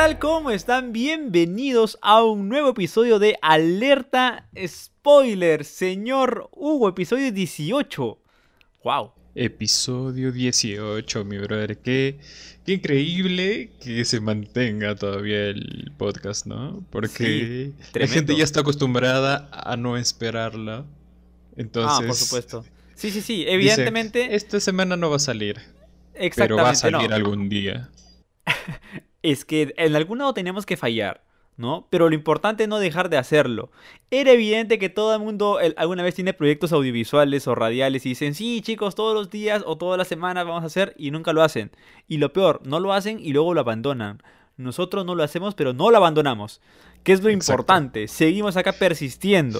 Hey, ¿qué tal? ¿Cómo están? Bienvenidos a un nuevo episodio de Alerta Spoiler, señor Hugo, episodio 18. ¡Wow! Episodio 18, mi brother. Qué, qué increíble que se mantenga todavía el podcast, ¿no? Porque Sí, la gente ya está acostumbrada a no esperarla. Entonces, ah, por supuesto. Sí, sí, sí, dice, evidentemente. Esta semana no va a salir, exactamente, pero va a salir no. algún día. Es que en algún lado teníamos que fallar, ¿no? Pero lo importante es no dejar de hacerlo. Era evidente que todo el mundo el- alguna vez tiene proyectos audiovisuales o radiales y dicen, sí, chicos, todos los días o todas las semanas vamos a hacer y nunca lo hacen. Y lo peor, no lo hacen y luego lo abandonan. Nosotros no lo hacemos, pero no lo abandonamos. Que es lo Exacto. importante. Seguimos acá persistiendo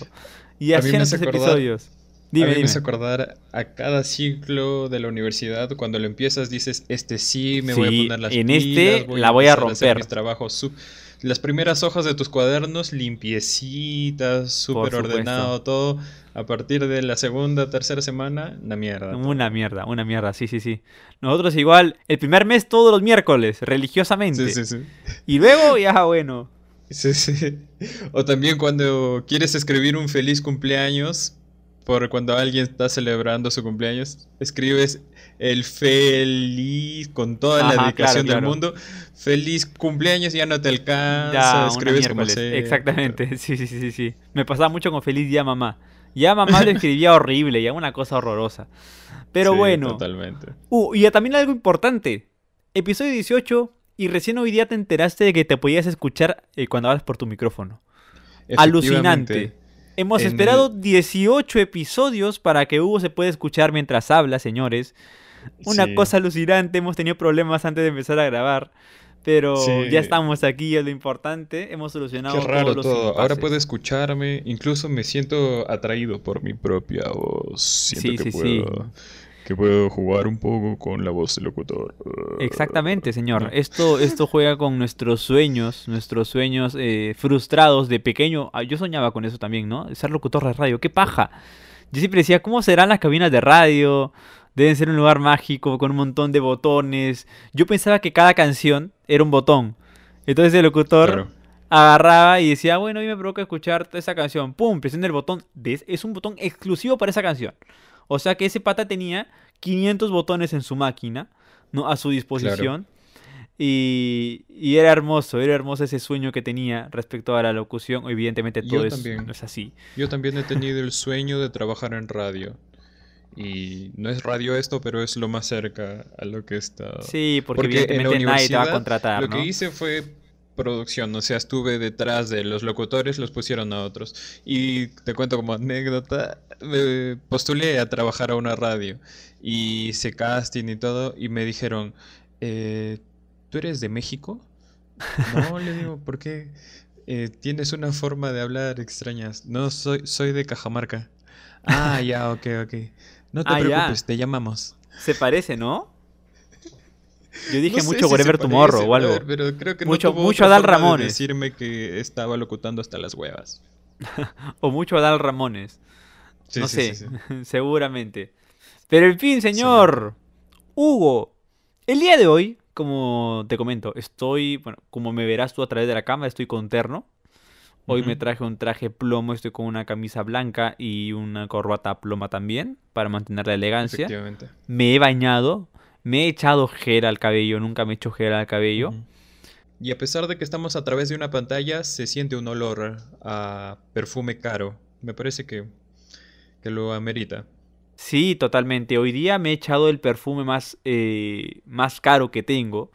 y haciendo estos acordar- episodios. Dime, a mí me dime. hace acordar a cada ciclo de la universidad, cuando lo empiezas dices, este sí, me voy a poner las en pilas, este la voy a romper. mis trabajos Las primeras hojas de tus cuadernos limpiecitas, súper ordenado todo. A partir de la segunda, tercera semana, la mierda. Una mierda, una mierda, sí, sí, sí. Nosotros igual, el primer mes todos los miércoles, religiosamente. Sí, sí, sí. Y luego ya, bueno. Sí, sí. O también cuando quieres escribir un feliz cumpleaños, por cuando alguien está celebrando su cumpleaños, escribes el feliz con toda Ajá, la dedicación claro, del mundo. Feliz cumpleaños, ya no te alcanza, Ya, escribes como. Exactamente, sí, sí, sí, sí, sí. Me pasaba mucho con feliz día mamá. Ya mamá lo escribía horrible, ya una cosa horrorosa. Pero Sí, bueno. Totalmente. Uh, y también algo importante. Episodio 18 y recién hoy día te enteraste de que te podías escuchar eh, cuando hablas por tu micrófono. Alucinante. Hemos En- esperado 18 episodios para que Hugo se pueda escuchar mientras habla, señores. Una Sí. cosa alucinante, hemos tenido problemas antes de empezar a grabar. Pero Sí. ya estamos aquí, es lo importante. Hemos solucionado Qué raro todos los todo. Ahora puedo escucharme. Incluso me siento atraído por mi propia voz. Siento Sí, que sí, sí. puedo. Que puedo jugar un poco con la voz del locutor. Exactamente, señor. No. Esto, esto juega con nuestros sueños, nuestros sueños eh, frustrados de pequeño. Ah, Yo soñaba con eso también, ¿no? Ser locutor de radio. ¡Qué paja! Yo siempre decía, ¿cómo serán las cabinas de radio? Deben ser un lugar mágico con un montón de botones. Yo pensaba que cada canción era un botón. Entonces el locutor Claro. agarraba y decía, bueno, hoy me provoca escuchar esa canción. ¡Pum! Presiona el botón. ¿Ves? Es un botón exclusivo para esa canción. O sea que ese pata tenía 500 botones en su máquina, ¿no? A su disposición. Y, y era hermoso, era hermoso ese sueño que tenía respecto a la locución. Evidentemente todo es, también. no es así. Yo también he tenido el sueño de trabajar en radio. Y no es radio esto, pero es lo más cerca a lo que está. Sí, porque, Porque en la evidentemente nadie te va a contratar, Lo ¿no? que hice fue producción, o sea, estuve detrás de los locutores, los pusieron a otros. Y te cuento como anécdota, me postulé a trabajar a una radio y hice casting y todo y me dijeron, eh, ¿tú eres de México? No, le digo, ¿por qué? "Eh, tienes una forma de hablar extrañas. No, soy, soy de Cajamarca. Ah, ya, ok, ok. No te Ah, ya. preocupes, te llamamos. Se parece, ¿no? Yo dije No sé mucho se Whatever Tomorrow o algo. pero creo que Mucho- no tuvo mucho Adal forma de Ramones. decirme que estaba locutando hasta las huevas. O mucho Adal Ramones. Sí, no sí, sé, seguramente. Pero en fin, señor. Hugo, el día de hoy, como te comento, estoy, bueno, como me verás tú a través de la cámara, estoy con terno. Hoy me Ujú. traje un traje plomo, estoy con una camisa blanca y una corbata ploma también, para mantener la elegancia. Efectivamente. Me he bañado, me he echado gel al cabello, nunca me he hecho gel al cabello. Y a pesar de que estamos a través de una pantalla, se siente un olor a perfume caro. Me parece que, que lo amerita. Sí, totalmente. Hoy día me he echado el perfume más, eh, más caro que tengo.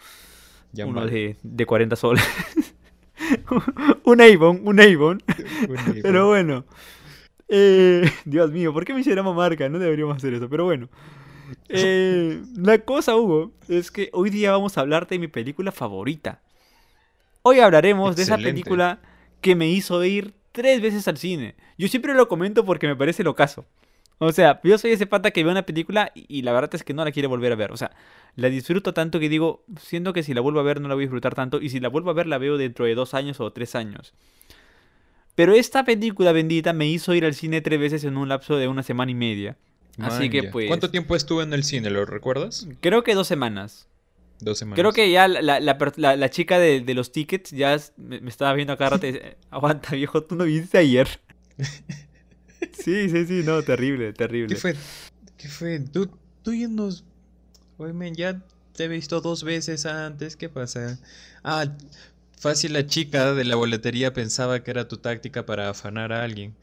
Ya uno de, de 40 soles. un Avon, un Avon. Un Pero bueno. Eh, Dios mío, ¿por qué me hicieron marca? No deberíamos hacer eso, pero bueno. Eh, la cosa, Hugo, es que hoy día vamos a hablar de mi película favorita. Hoy hablaremos de esa película que me hizo ir tres veces al cine. Yo siempre lo comento porque me parece lo caso. O sea, yo soy ese pata que ve una película y, y la verdad es que no la quiere volver a ver. O sea, la disfruto tanto que digo, siento que si la vuelvo a ver no la voy a disfrutar tanto. Y si la vuelvo a ver la veo dentro de dos años o tres años. Pero esta película bendita me hizo ir al cine tres veces en un lapso de una semana y media. Así que Manja. pues... ¿Cuánto tiempo estuvo en el cine? ¿Lo recuerdas? Creo que dos semanas. Dos semanas. Creo que ya la, la, la la- la chica de, de los tickets ya me, me estaba viendo acá rato y dice, aguanta viejo, tú no viniste ayer. sí, sí, sí, no, terrible, terrible. ¿Qué fue? ¿Qué fue? Tú, tú ya nos... Oye, men, ya te he visto dos veces antes. ¿Qué pasa? Ah, fácil la chica de la boletería pensaba que era tu táctica para afanar a alguien.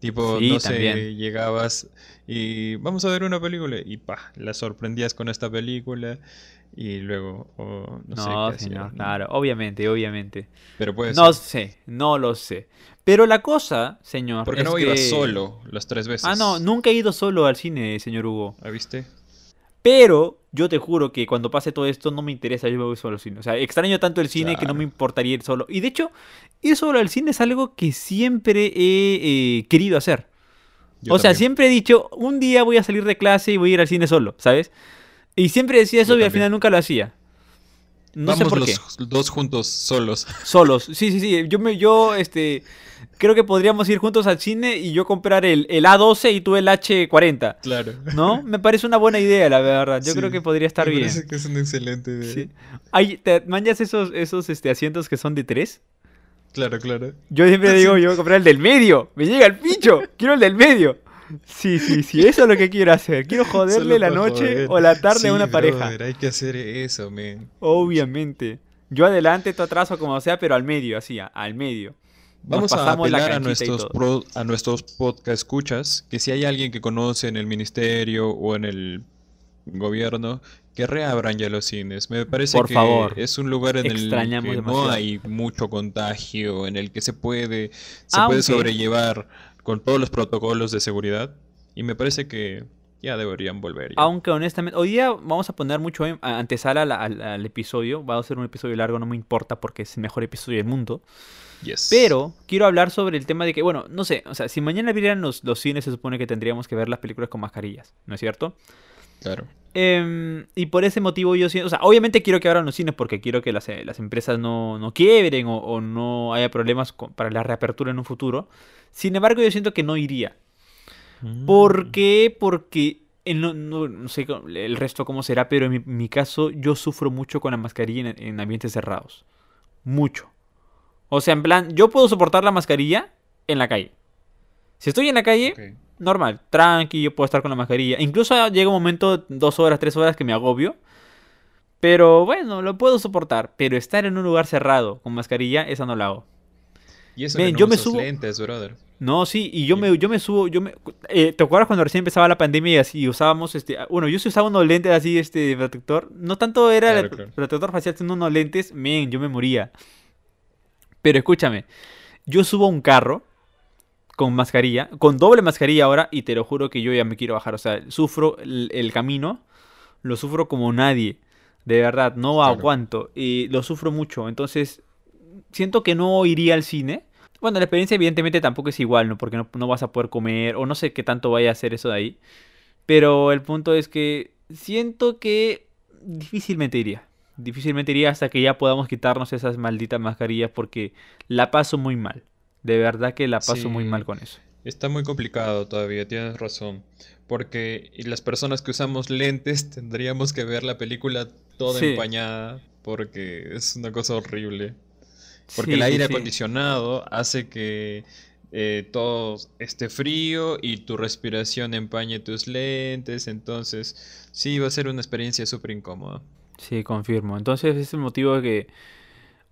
Tipo, Sí, no sé, también. llegabas y vamos a ver una película y pa, la sorprendías con esta película y luego, oh, no, sé No, qué hacías, señor, ¿no? claro, obviamente, obviamente. Pero puede No ser. sé, no lo sé. Pero la cosa, señor, ¿Por qué es no ibas que- solo las tres veces? Ah, no, nunca he ido solo al cine, señor Hugo. ¿Ah, viste? Pero yo te juro que cuando pase todo esto no me interesa, yo me voy solo al cine. O sea, extraño tanto el cine que no me importaría ir solo. Y de hecho, ir solo al cine es algo que siempre he eh, querido hacer. Yo o sea, también. siempre he dicho, un día voy a salir de clase y voy a ir al cine solo, ¿sabes? Y siempre decía eso Yo y al final nunca lo hacía. No sé Vamos por los qué. dos juntos, solos. Solos. Sí, sí, sí. Yo, me, yo, este, creo que podríamos ir juntos al cine y yo comprar el, el A12 y tú el H40. Claro. ¿No? Me parece una buena idea, la verdad. Yo Sí, creo que podría estar me bien. parece que es una excelente idea. Sí. Ay, ¿te manjas esos, esos este, asientos que son de tres? Claro, claro. Yo siempre digo, yo voy a comprar el del medio. Me llega el pincho. Quiero el del medio. Sí, sí, sí. Eso es lo que quiero hacer. Quiero joderle Solo la noche joder. o la tarde Sí, a una pareja. hay que hacer eso, man. Obviamente. Yo adelante, tú atrás o como sea, pero al medio, así, al medio. Nos Vamos a apelar a nuestros, pro- a nuestros podcast escuchas que si hay alguien que conoce en el ministerio o en el gobierno, que reabran ya los cines. Me parece Por que favor. es un lugar en el que demasiado. no hay mucho contagio, en el que se puede, se Aunque- puede sobrellevar con todos los protocolos de seguridad. Y me parece que ya deberían volver. ya. Aunque honestamente, hoy día vamos a poner mucho en- a- antesala al, al- al episodio. Va a ser un episodio largo, no me importa porque es el mejor episodio del mundo. Yes. Pero quiero hablar sobre el tema de que, bueno, no sé, o sea, si mañana abrieran los, los cines, se supone que tendríamos que ver las películas con mascarillas, ¿no es cierto? Claro. Em, y por ese motivo yo siento, o sea, obviamente quiero que abran los cines porque quiero que las, eh, las empresas no, no quiebren o, o no haya problemas con- para la reapertura en un futuro. Sin embargo, yo siento que no iría. Mm. ¿Por qué? Porque no, no- no sé el resto cómo será, pero en mi, mi caso yo sufro mucho con la mascarilla en, en ambientes cerrados. Mucho. O sea, en plan, yo puedo soportar la mascarilla en la calle. Si estoy en la calle. Normal, tranqui, yo puedo estar con la mascarilla. Incluso llega un momento, dos horas, tres horas, que me agobio. Pero bueno, lo puedo soportar. Pero estar en un lugar cerrado con mascarilla, esa no la hago. Y eso que no yo me subo- lentes, brother. No, sí, y yo me, yo me subo, yo me... eh, ¿Te acuerdas cuando recién empezaba la pandemia y así usábamos, este... Bueno, yo sí usaba unos lentes así, este, protector. No tanto era Claro, el claro. protector facial, sino unos lentes, men, yo me moría. Pero escúchame, yo subo a un carro con mascarilla, con doble mascarilla ahora, y te lo juro que yo ya me quiero bajar. O sea, sufro el, el camino, lo sufro como nadie. De verdad, no Claro. aguanto. Y lo sufro mucho. Entonces, siento que no iría al cine. Bueno, la experiencia evidentemente tampoco es igual, ¿no? Porque no, no vas a poder comer, o no sé qué tanto vaya a hacer eso de ahí. Pero el punto es que siento que difícilmente iría. Difícilmente iría hasta que ya podamos quitarnos esas malditas mascarillas porque la paso muy mal. De verdad que la paso muy mal con eso. Está muy complicado todavía, tienes razón. Porque y las personas que usamos lentes tendríamos que ver la película toda Sí. empañada porque es una cosa horrible. Porque Sí, el aire acondicionado hace que eh, todo esté frío y tu respiración empañe tus lentes. Entonces, sí, va a ser una experiencia súper incómoda. Sí, confirmo. Entonces es el motivo de que...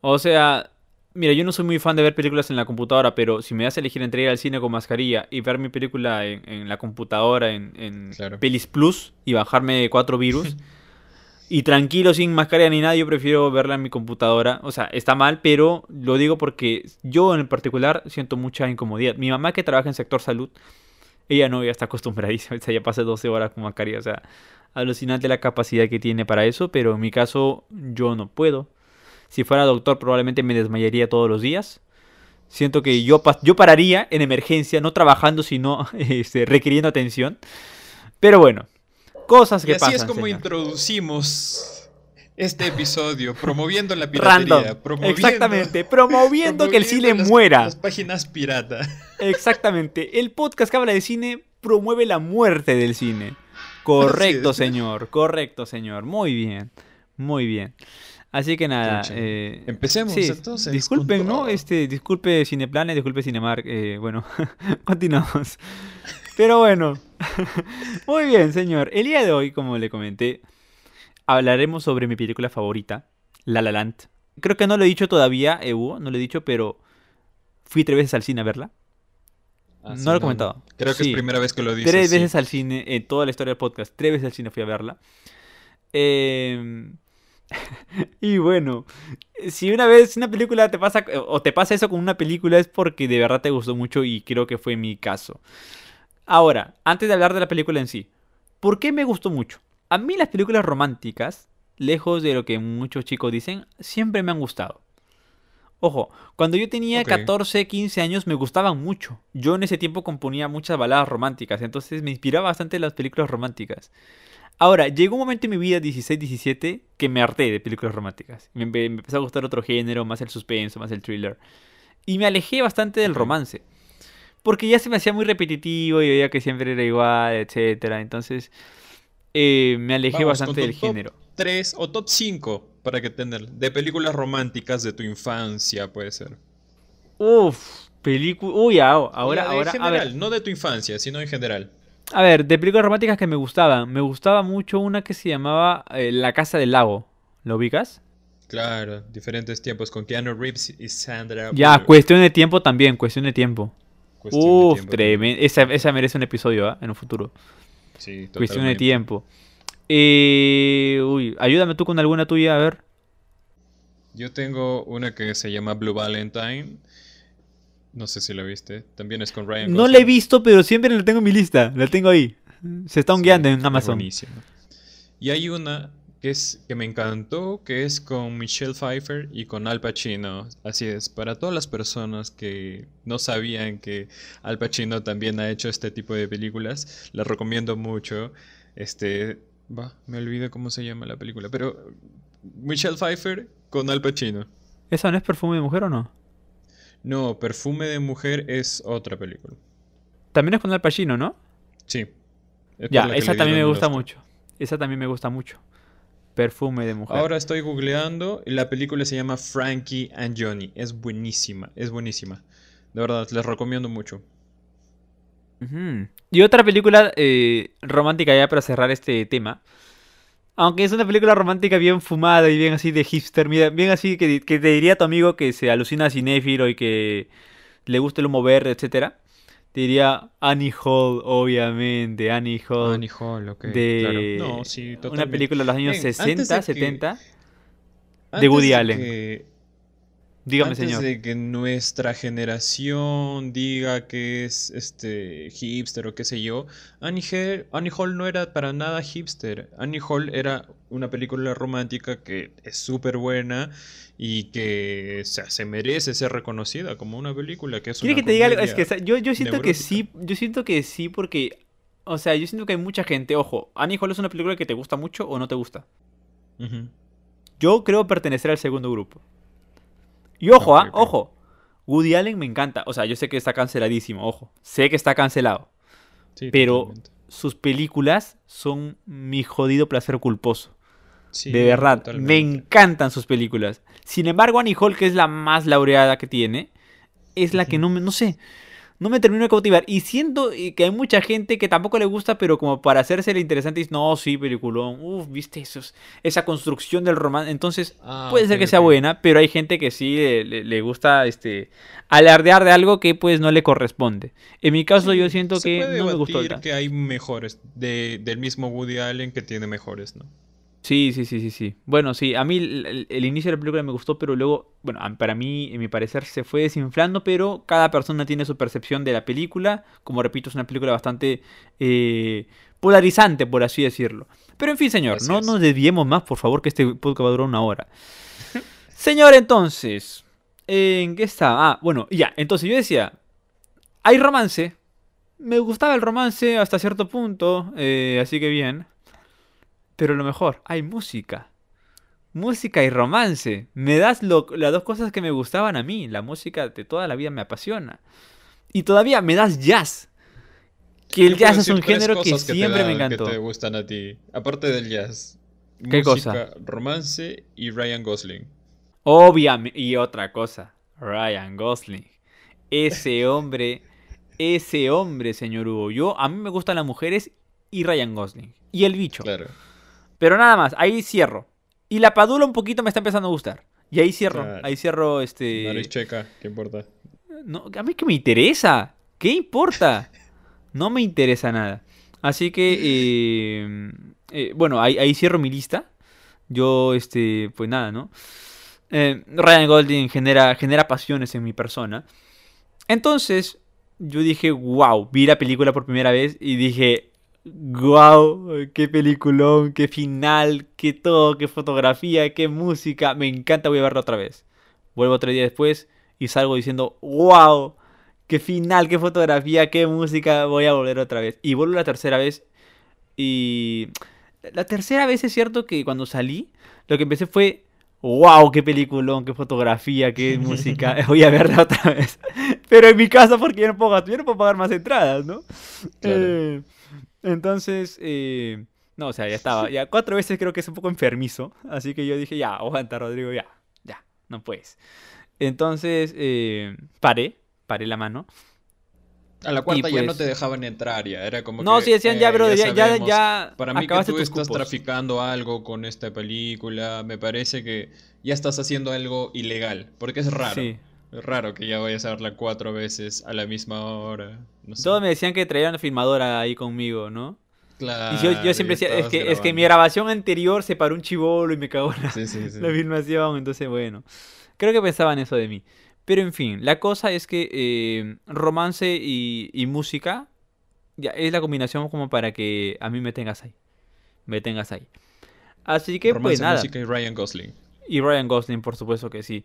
O sea, mira, yo no soy muy fan de ver películas en la computadora, pero si me das a elegir entre ir al cine con mascarilla y ver mi película en, en la computadora, en, en Claro. Pelis Plus, y bajarme cuatro virus, y tranquilo, sin mascarilla ni nada, yo prefiero verla en mi computadora. O sea, está mal, pero lo digo porque yo en particular siento mucha incomodidad. Mi mamá que trabaja en sector salud, ella no, ya está acostumbradísima, o sea, ya pasé 12 horas con mascarilla, o sea, alucinante la capacidad que tiene para eso, pero en mi caso yo no puedo. Si fuera doctor probablemente me desmayaría todos los días. Siento que yo, yo pararía en emergencia, no trabajando, sino este, requiriendo atención. Pero bueno, cosas Y que así pasan. es como señor. introducimos este episodio, promoviendo la Random. piratería. Promoviendo, Exactamente, promoviendo que el cine las- muera. Las páginas pirata. Exactamente. El podcast que habla de cine promueve la muerte del cine. Correcto, señor. Correcto, señor. Muy bien. Muy bien. Así que nada. Eh, Empecemos sí, entonces. disculpen, ¿no? Este, disculpe Cineplanet, disculpe Cinemark. eh, bueno, continuamos. Pero bueno, muy bien, señor. El día de hoy, como le comenté, hablaremos sobre mi película favorita, La La Land. Creo que no lo he dicho todavía, eh, Hugo, no lo he dicho, pero fui tres veces al cine a verla. Ah, no sí, lo he comentado. Creo que Sí. es primera vez que lo dices. Tres sí. veces al cine, en toda la historia del podcast, tres veces al cine fui a verla. Eh, y bueno, si una vez una película te pasa, o te pasa eso con una película es porque de verdad te gustó mucho y creo que fue mi caso. Ahora, antes de hablar de la película en sí, ¿por qué me gustó mucho? A mí las películas románticas, lejos de lo que muchos chicos dicen, siempre me han gustado. Ojo, cuando yo tenía Ok. 14, 15 años me gustaban mucho. Yo en ese tiempo componía muchas baladas románticas, entonces me inspiraba bastante las películas románticas. Ahora, llegó un momento en mi vida, 16, 17, que me harté de películas románticas. Me, me empezó a gustar otro género, más el suspenso, más el thriller. Y me alejé bastante del romance. Porque ya se me hacía muy repetitivo y veía que siempre era igual, etcétera. Entonces, eh, me alejé Vamos, bastante del top género. 3 o top 5 para que tener de películas románticas de tu infancia puede ser. Uf, película. Uy, ahora, ahora, de ahora. A general, ver, no de tu infancia, sino en general. A ver, de películas románticas que me gustaban. Me gustaba mucho una que se llamaba eh, La Casa del Lago. ¿Lo ubicas? Claro, diferentes tiempos con Keanu Reeves y Sandra Ya, Bullock. cuestión de tiempo también, cuestión de tiempo. Cuestión de Uf, tiempo. tremendo. Esa, esa merece un episodio, ¿ah? En un futuro. Sí, Cuestión de totalmente. tiempo. Eh, uy, ayúdame tú con alguna tuya, a ver. Yo tengo una que se llama Blue Valentine. No sé si la viste. También es con Ryan No Gosling. la he visto, pero siempre la tengo en mi lista. La tengo ahí. Se está Sí, guiando en Amazon. Y hay una que es que me encantó, que es con Michelle Pfeiffer y con Al Pacino. Así es, para todas las personas que no sabían que Al Pacino también ha hecho este tipo de películas, la recomiendo mucho. Este, va, me olvidé cómo se llama la película, pero Michelle Pfeiffer con Al Pacino. ¿Esa no es perfume de mujer o no? No, Perfume de Mujer es otra película. También es con Al Pacino, ¿no? Sí. Es Ya, esa también me gusta Oscar. mucho. Esa también me gusta mucho. Perfume de mujer. Ahora estoy googleando y la película se llama Frankie and Johnny. Es buenísima, es buenísima. De verdad, les recomiendo mucho. Y otra película eh, romántica ya para cerrar este tema. Aunque es una película romántica bien fumada y bien así de hipster, mira, bien así que, que te diría tu amigo que se alucina cinéfilo y que le gusta el humo verde, etcétera. Te diría Annie Hall, obviamente, Annie Hall. Annie Hall, ok, de claro. No, sí, una totalmente. película de los años Ven, 60, antes de que- 70. Antes Woody de Allen. que- Dígame, antes señor. de que nuestra generación diga que es este hipster o qué sé yo, Annie, Hall- Annie Hall no era para nada hipster. Annie Hall era una película romántica que es súper buena y que o sea, se merece ser reconocida como una película que es ¿Quieres una que te diga algo? Es que comedia sa- yo, yo siento que sí, yo siento que sí porque, o sea, yo siento que hay mucha gente, ojo, Annie Hall es una película que te gusta mucho o no te gusta. Yo creo pertenecer al segundo grupo. Y ojo, ah, ojo, Woody Allen me encanta, o sea, yo sé que está canceladísimo, ojo, sé que está cancelado, Sí, pero totalmente. sus películas son mi jodido placer culposo. Sí, de verdad, me encantan sus películas. Sin embargo, Annie Hall, que es la más laureada que tiene, es la que no me, no sé, no me termino de cautivar. Y siento eh, que hay mucha gente que tampoco le gusta, pero como para hacerse el interesante, dice, no, sí, peliculón, uff, viste esos, esa construcción del romance. Entonces, Ah, puede ser que sea buena, pero hay gente que sí le, le- gusta este alardear de algo que pues no le corresponde. En mi caso, Sí, yo siento que no me gustó que hay mejores de, del mismo Woody Allen que tiene mejores, ¿no? Sí, sí, sí, sí, sí. Bueno, sí, a mí el, el- el inicio de la película me gustó, pero luego, bueno, para mí, en mi parecer, se fue desinflando, pero cada persona tiene su percepción de la película. Como repito, es una película bastante eh, polarizante, por así decirlo. Pero en fin, señor, no nos desviemos más, por favor, que este podcast va a durar una hora. señor, entonces, ¿en qué está? Ah, bueno, ya, entonces yo decía, hay romance. Me gustaba el romance hasta cierto punto, eh, así que bien. Pero lo mejor, hay música. Música y romance. Me das lo- las dos cosas que me gustaban a mí. La música de toda la vida me apasiona. Y todavía me das jazz. Que el jazz es un género que siempre me encantó. Que te gustan a ti, aparte del jazz. ¿Qué música, romance y Ryan Gosling. Obviamente. Y otra cosa. Ryan Gosling. Ese hombre. Ese hombre, señor Hugo. Yo, a mí me gustan las mujeres y Ryan Gosling. Y el bicho. Claro. Pero nada más, ahí cierro. Y la padula un poquito me está empezando a gustar. Y ahí cierro. Claro. Ahí cierro este. Nariz checa, ¿qué importa? No, a mí que me interesa. ¿Qué importa? No me interesa nada. Así que, eh, eh, bueno, ahí, ahí cierro mi lista. Yo, este, pues nada, ¿no? Eh, Ryan Golding genera, genera pasiones en mi persona. Entonces, yo dije, wow, vi la película por primera vez y dije, wow, qué peliculón, qué final, qué todo, qué fotografía, qué música. Me encanta, voy a verla otra vez. Vuelvo otro día después y salgo diciendo, wow, qué final, qué fotografía, qué música, voy a volver otra vez. Y vuelvo la tercera vez y... La tercera vez es cierto que cuando salí, lo que empecé fue, wow, qué peliculón, qué fotografía, qué música, voy a verla otra vez. Pero en mi casa porque yo no puedo, yo no puedo pagar más entradas, ¿no? Claro. Eh, entonces, eh, no, o sea, ya estaba, ya cuatro veces creo que es un poco enfermizo, así que yo dije, ya, aguanta Rodrigo, ya, ya, no puedes. Entonces, eh, paré, paré la mano. A la cuarta ya no pues- te dejaban entrar ya, era como No, que, sí decían, ya, eh, bro, ya, ya, sabemos. ya Para mí que tú estás cupos. traficando algo con esta película, me parece que ya estás haciendo algo ilegal, porque es raro. Sí. Es raro que ya vayas a verla cuatro veces a la misma hora. No sé. Todos me decían que traían una filmadora ahí conmigo, ¿no? Claro, Y yo, yo siempre decía, es que, es que mi grabación anterior se paró un chivolo y me cagó la, Sí, sí, sí. la filmación, entonces bueno, creo que pensaban eso de mí. Pero en fin, la cosa es que eh, romance y, y música ya es la combinación como para que a mí me tengas ahí. Me tengas ahí. Así que pues Romance, nada. música y Ryan Gosling. Y Ryan Gosling, por supuesto que sí.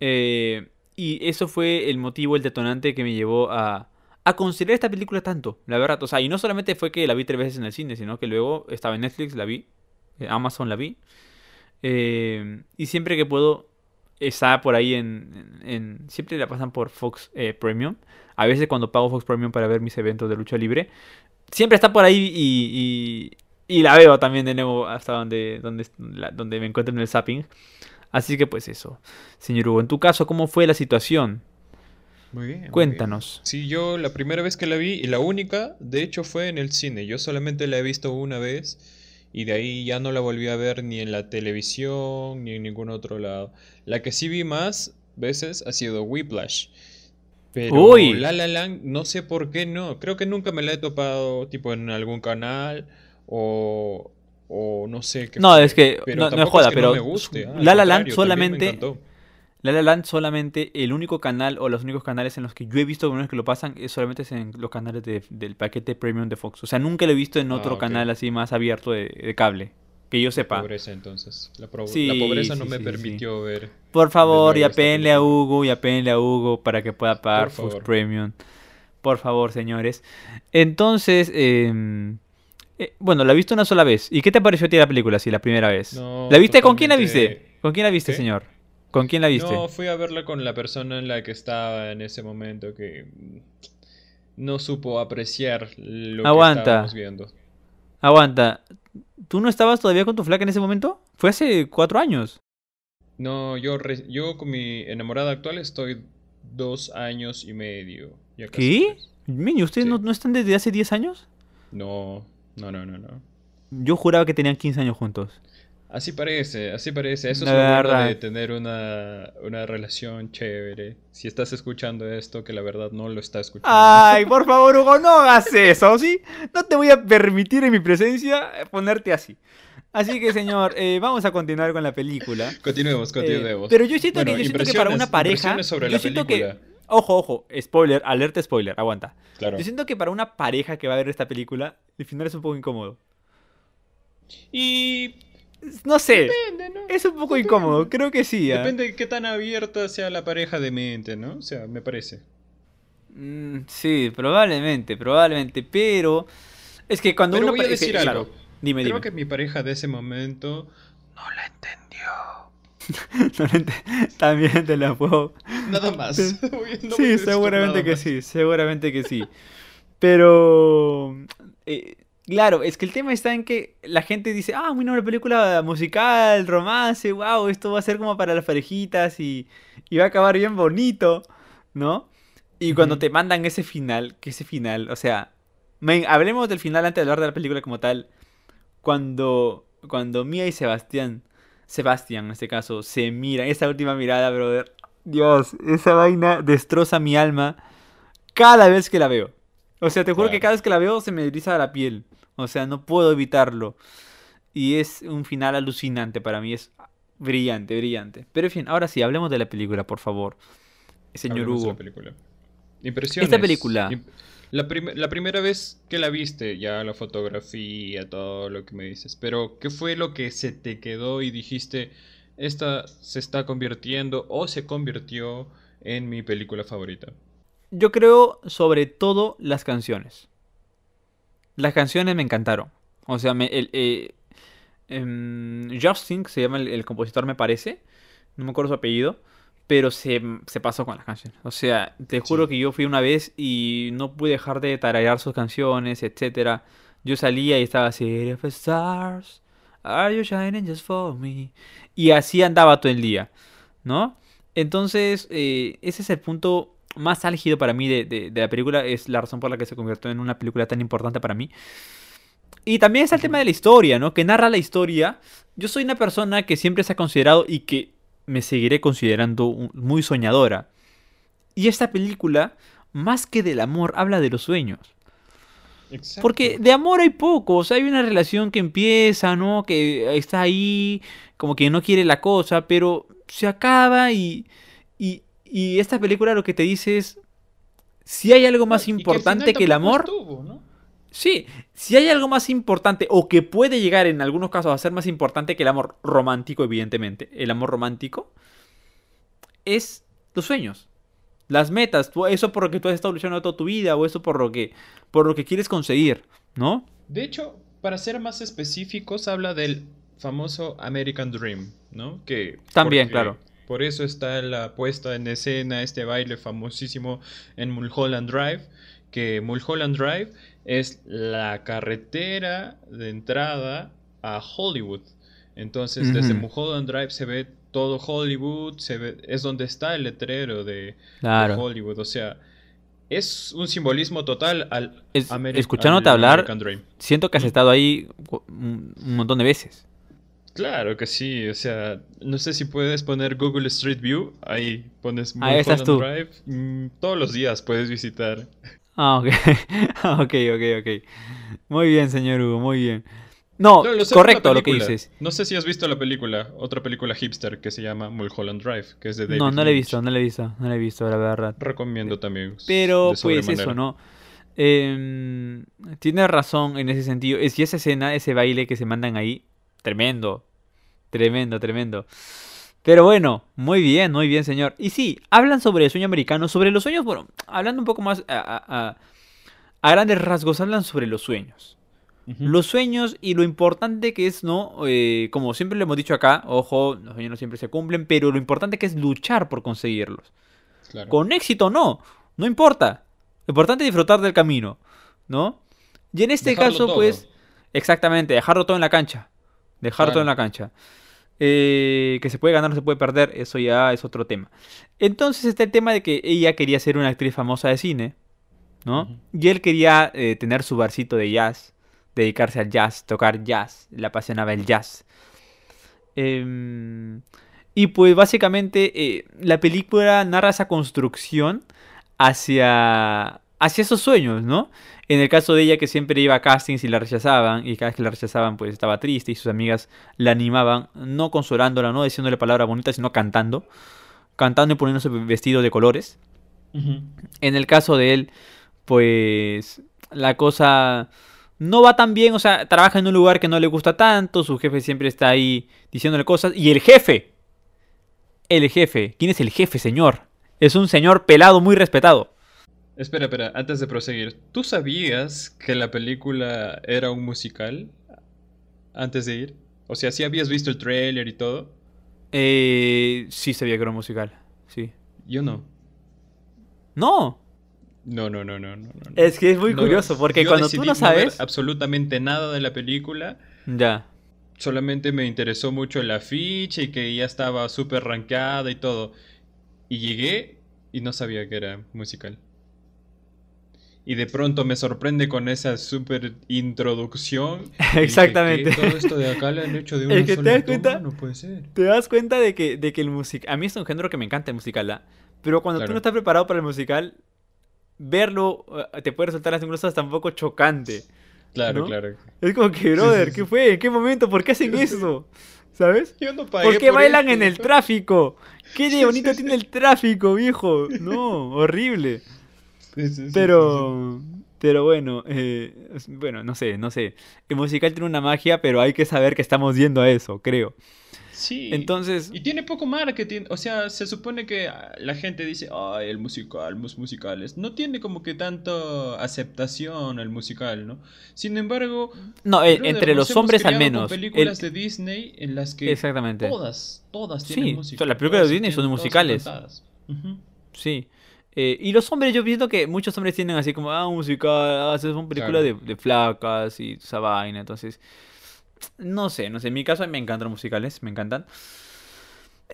Eh, y eso fue el motivo, el detonante que me llevó a, a considerar esta película tanto, la verdad. O sea, y no solamente fue que la vi tres veces en el cine, sino que luego estaba en Netflix, la vi, en Amazon la vi. Eh, y siempre que puedo, está por ahí en, Siempre la pasan por Fox eh, Premium. A veces cuando pago Fox Premium para ver mis eventos de lucha libre, siempre está por ahí y, y, la veo también de nuevo hasta donde, donde, donde me encuentro en el zapping. Así que pues eso. Señor Hugo, en tu caso, ¿cómo fue la situación? Muy bien. muy bien. Cuéntanos. Sí, yo la primera vez que la vi, y la única, de hecho, fue en el cine. Yo solamente la he visto una vez, y de ahí ya no la volví a ver ni en la televisión, ni en ningún otro lado. La que sí vi más veces ha sido Whiplash. Pero Uy. La La Land, no sé por qué no. Creo que nunca me la he topado, tipo, en algún canal, o... O no sé qué No, es que pero no- no es joda, que pero no me guste. ah, La La Land solamente-. La La Land solamente, el único canal o los únicos canales en los que yo he visto que lo pasan es solamente es en los canales de- del paquete premium de Fox. O sea, nunca lo he visto en Ah, otro canal así más abierto de, de cable. Que yo sepa. Pobreza entonces. La, Sí, la pobreza no sí, me sí, permitió ver. Por favor, y nuevo esta apénle a. Hugo, y apénle a Hugo para que pueda pagar Fox. Premium. Por favor, señores. Entonces, eh, eh, bueno, la viste una sola vez. ¿Y qué te pareció a ti la película, sí, la primera vez? No, ¿La viste? ¿Con quién la viste? ¿Con quién la viste, ¿Qué? señor? ¿Con quién la viste? No, fui a verla con la persona en la que estaba en ese momento que no supo apreciar lo Aguanta. que estábamos viendo. Aguanta. ¿Tú no estabas todavía con tu flaca en ese momento? Fue hace cuatro años. No, yo, re- yo con mi enamorada actual estoy dos años y medio. ya casi ¿Qué? Meño, ¿ustedes Sí. no, no están desde hace 10 años? No, no, no, no, no. Yo juraba que tenían 15 años juntos. Así parece, así parece. Eso es lo bueno verdad. de tener una, una relación chévere. Si estás escuchando esto, que la verdad no lo está escuchando. Ay, por favor, Hugo, no hagas eso, ¿sí? No te voy a permitir en mi presencia eh, ponerte así. Así que, señor, eh, vamos a continuar con la película. Continuemos, Eh, continuemos. pero yo siento, Bueno, que, yo siento que para una pareja. sobre yo la siento película. que. Ojo, ojo, spoiler, alerta spoiler, aguanta. Claro. Yo siento que para una pareja que va a ver esta película, el final es un poco incómodo. Y No sé, depende, ¿no? es un poco incómodo, creo que sí. ¿ah? Depende de qué tan abierta sea la pareja de mente, ¿no? O sea, me parece. Mm, sí, probablemente, probablemente, pero es que cuando Pero uno voy a pa- es que, decir claro, algo. dime, Creo dime. que mi pareja de ese momento no la entendió. También te la puedo. Nada más. Sí. No seguramente que más. sí, seguramente que sí. Pero eh, Claro, es que el tema está en que la gente dice, ah, mira una película musical, romance, wow, esto va a ser como para las parejitas y, y va a acabar bien bonito, ¿no? Y cuando te mandan ese final, que ese final, o sea, hablemos del final antes de hablar de la película como tal. Cuando, cuando Mia y Sebastián, Sebastián en este caso, se miran, esa última mirada, brother. Dios, esa vaina destroza mi alma cada vez que la veo. O sea, te juro que cada vez que la veo se me eriza la piel. O sea, no puedo evitarlo. Y es un final alucinante para mí, es brillante, brillante. Pero en fin, ahora sí, hablemos de la película, por favor. Señor Hablemos de Hugo. la película. Impresiones. Esta película. Imp- La, la primera vez que la viste, ya la fotografía, todo lo que me dices, pero ¿qué fue lo que se te quedó y dijiste, esta se está convirtiendo o se convirtió en mi película favorita? Yo creo sobre todo las canciones. Las canciones me encantaron. O sea, el, eh, em, Justin, se llama el, el compositor, me parece. No me acuerdo su apellido. Pero se, se pasó con las canciones. O sea, te juro Sí. que yo fui una vez y no pude dejar de tararear sus canciones, etcétera. Yo salía y estaba así, "City of Stars, are you shining just for me? Y así andaba todo el día, ¿no? Entonces, eh, ese es el punto más álgido para mí de, de- de la película. Es la razón por la que se convirtió en una película tan importante para mí. Y también está el tema de la historia, ¿no? Que narra la historia. Yo soy una persona que siempre se ha considerado y que me seguiré considerando muy soñadora. Y esta película, más que del amor, habla de los sueños. Exacto. Porque de amor hay poco, o sea, hay una relación que empieza, ¿no? Que está ahí, como que no quiere la cosa, pero se acaba y, y, y esta película lo que te dice es, si hay algo más Y que al importante que el amor, estuvo, ¿no? Sí, si hay algo más importante o que puede llegar en algunos casos a ser más importante que el amor romántico, evidentemente, el amor romántico, es los sueños. Las metas, eso por lo que tú has estado luchando toda tu vida o eso por lo que, por lo que quieres conseguir, ¿no? De hecho, para ser más específicos, habla del famoso American Dream, ¿no? Que También, claro. Por eso está la puesta en escena, este baile famosísimo en Mulholland Drive, que Mulholland Drive es la carretera de entrada a Hollywood. Entonces, desde. Mulholland Drive se ve todo Hollywood, se ve, es donde está el letrero de. Hollywood. O sea, es un simbolismo total al, Es- escuchándote al hablar. Siento que has estado ahí un un montón de veces. Claro que sí, o sea, no sé si puedes poner Google Street View, ahí pones estás Mulholland Drive, mm, todos los días puedes visitar. Ah, ok. Ah, ok, ok, ok. Muy bien, señor Hugo, muy bien. No, No, lo sé, correcto lo que dices. No sé si has visto la película, otra película hipster que se llama Mulholland Drive, que es de David No, no la he visto, no la he visto, no la he visto, la verdad. Recomiendo también. Pero pues eso, ¿no? Em, tienes razón en ese sentido. Es y esa escena, ese baile que se mandan ahí, tremendo. Tremendo, tremendo. Pero bueno, muy bien, muy bien, señor. Y sí, hablan sobre el sueño americano, sobre los sueños, bueno, hablando un poco más a, a- a- grandes rasgos, hablan sobre los sueños. Ujú. Los sueños y lo importante que es, ¿no? Eh, como siempre lo hemos dicho acá, ojo, los sueños no siempre se cumplen, pero lo importante que es luchar por conseguirlos. Claro. Con éxito no, no importa. Lo importante es disfrutar del camino, ¿no? Y en este Dejarlo caso, todo. pues, exactamente, dejarlo todo en la cancha. Dejarlo todo en Claro. la cancha. Eh, que se puede ganar o se puede perder, eso ya es otro tema. Entonces está el tema de que ella quería ser una actriz famosa de cine, ¿no? Y él quería eh, tener su barcito de jazz, dedicarse al jazz, tocar jazz, le apasionaba el jazz. Em, y pues básicamente eh, la película narra esa construcción hacia, hacia esos sueños, ¿no? En el caso de ella que siempre iba a castings y la rechazaban, y cada vez que la rechazaban pues estaba triste y sus amigas la animaban, no consolándola, no diciéndole palabras bonitas, sino cantando, cantando y poniéndose vestido de colores. En el caso de él, pues la cosa no va tan bien, o sea, trabaja en un lugar que no le gusta tanto, su jefe siempre está ahí diciéndole cosas, y el jefe, el jefe, ¿quién es el jefe, señor? Es un señor pelado muy respetado. Espera, espera, antes de proseguir, ¿tú sabías que la película era un musical antes de ir? O sea, ¿sí habías visto el tráiler y todo? Eh, sí sabía que era un musical, sí. Yo no. No, No, no, no, no, no. no. Es que es muy No, curioso, porque cuando tú no sabes... absolutamente nada de la película, Ya. solamente me interesó mucho el afiche y que ya estaba súper rankeada y todo. Y llegué y no sabía que era musical. Y de pronto me sorprende con esa súper introducción. Exactamente. "¿Qué? Todo esto de acá lo han hecho de una que te sola das cuenta- toma? No puede ser. Te das cuenta de que, de que el musical... A mí es un género que me encanta el musical, ¿ah? Pero cuando tú no estás preparado para el musical, verlo eh, te puede resultar incluso hasta un poco chocante. Claro, ¿No? claro. Es como que, sí, brother, sí. ¿qué fue? ¿En qué momento? ¿Por qué hacen eso? ¿Sabes? Yo no pagué ¿Por qué bailan esto, en el tráfico? ¿Qué de bonito tiene el tráfico, viejo? No, horrible. Sí, sí, sí, sí, Pero, pero bueno, eh, bueno, no sé, no sé. El musical tiene una magia, pero hay que saber que estamos yendo a eso, creo. Sí. Entonces, Y tiene poco marketing, o sea, se supone que ah, la gente dice, ay, el musical, los musicales. No tiene como que tanto aceptación el musical, ¿no? Sin embargo, no, eh, entre los hombres al menos. películas el- de Disney en las que Exactamente. todas, todas Sí, tienen o música. las películas de Disney son musicales. cantadas. Ujú. Sí. Eh, y los hombres, yo pienso que muchos hombres tienen así como, ah, musical, ah, es una película Claro. de, de flacas y esa vaina. Entonces, no sé, no sé. En mi caso, a mí me encantan los musicales, me encantan.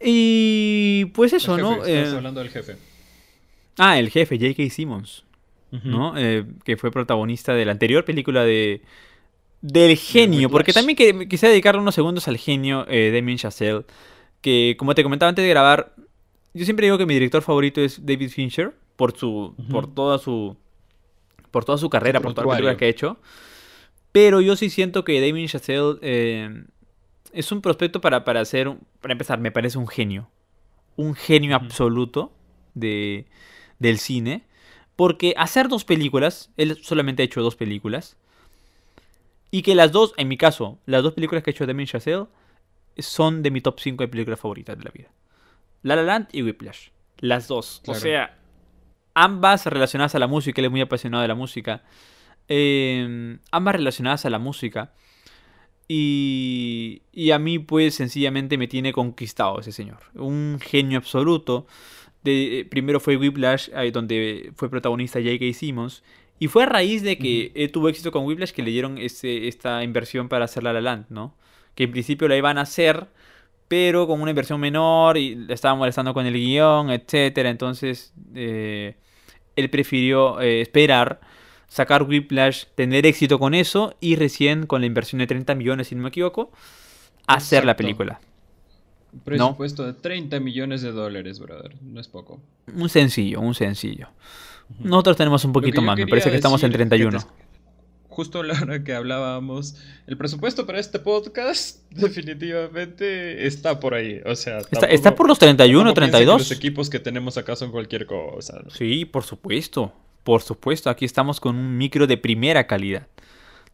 Y pues eso, ¿no? estás Eh, hablando del jefe. ah, el jefe, J.K. Simmons. ¿no? Eh, que fue protagonista de la anterior película de del genio, porque también que, quisiera dedicarle unos segundos al genio eh, Damien Chazelle, que como te comentaba antes de grabar, yo siempre digo que mi director favorito es David Fincher por su por toda su por toda su carrera, por todas las películas que ha hecho. Pero yo sí siento que Damien Chazelle eh, es un prospecto para, para hacer, para empezar, me parece un genio. Un genio absoluto de, del cine. Porque hacer dos películas, él solamente ha hecho dos películas. Y que las dos, en mi caso, las dos películas que ha hecho Damien Chazelle son de mi top 5 de películas favoritas de la vida. La La Land y Whiplash. Las dos. Claro. O sea, ambas relacionadas a la música, él es muy apasionado de la música. Eh, ambas relacionadas a la música. Y, y a mí, pues, sencillamente me tiene conquistado ese señor. Un genio absoluto. De, primero fue Whiplash, donde fue protagonista J.K. Simmons. Y fue a raíz de que tuvo éxito con Whiplash que le dieron esta inversión para hacer La La Land, ¿no? Que en principio la iban a hacer, pero con una inversión menor y le estaba molestando con el guion, etcétera. Entonces, eh, él prefirió eh, esperar, sacar Whiplash, tener éxito con eso y recién con la inversión de 30 millones, si no me equivoco, hacer la película. Presupuesto de 30 millones de dólares, brother. No es poco. Un sencillo, un sencillo. Nosotros tenemos un poquito más, me parece que estamos en decir, que 31. te- Justo a la hora que hablábamos, el presupuesto para este podcast definitivamente está por ahí. O sea, Está, está por los 31, 32. Los equipos que tenemos acá son cualquier cosa. ¿no? Sí, por supuesto. Por supuesto, aquí estamos con un micro de primera calidad.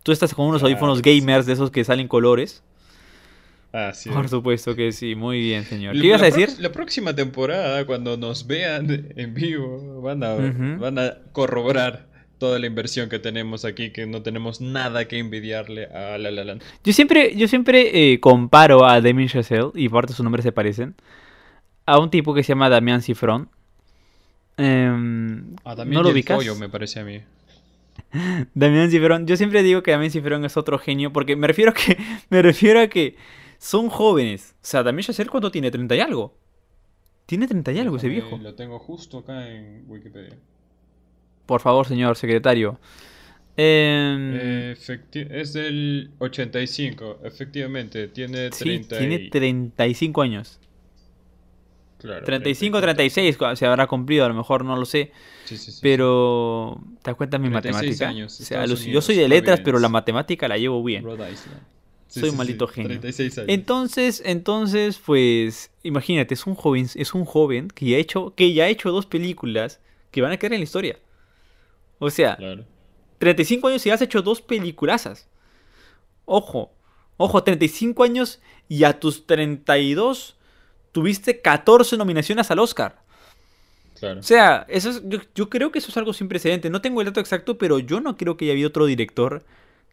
Tú estás con unos audífonos sí. gamers de esos que salen colores. Así Por es. supuesto que sí, muy bien, señor. La- ¿Qué ibas a decir? La próxima temporada, cuando nos vean en vivo, van a, van a corroborar toda la inversión que tenemos aquí, que no tenemos nada que envidiarle a La La Land. Yo siempre, yo siempre eh, comparo a Damien Chazelle, y aparte sus nombres se parecen, a un tipo que se llama Damián Cifrón. Em, Ah, ¿No también lo ubicas? pollo, me parece a mí. Damián Cifrón, yo siempre digo que Damián Cifrón es otro genio, porque me refiero a que, me refiero a que son jóvenes. O sea, Damián Chazelle, ¿cuánto tiene? ¿30 y algo? Tiene 30 y algo ese viejo. Lo tengo justo acá en Wikipedia. Por favor, señor secretario. Eh, es del 85, efectivamente, tiene sí, 30 tiene y- 35 años. claro, 35 o 30 y- 36 se habrá cumplido, a lo mejor no lo sé. Sí, sí, sí, Pero, ¿te das cuenta mi 36 matemática? años, o sea, los- yo Unidos, soy de letras, pero la matemática la llevo sí. bien. Sí, Soy sí, maldito sí, genio. 36 años. Entonces, entonces, pues, imagínate, es un joven, es un joven que ya ha hecho, que ya ha hecho dos películas que van a quedar en la historia. O sea, Claro. 35 años y has hecho dos peliculazas. Ojo, ojo, 35 años y a tus 32 tuviste 14 nominaciones al Oscar. Claro. O sea, eso es- yo, yo creo que eso es algo sin precedente. No tengo el dato exacto, pero yo no creo que haya habido otro director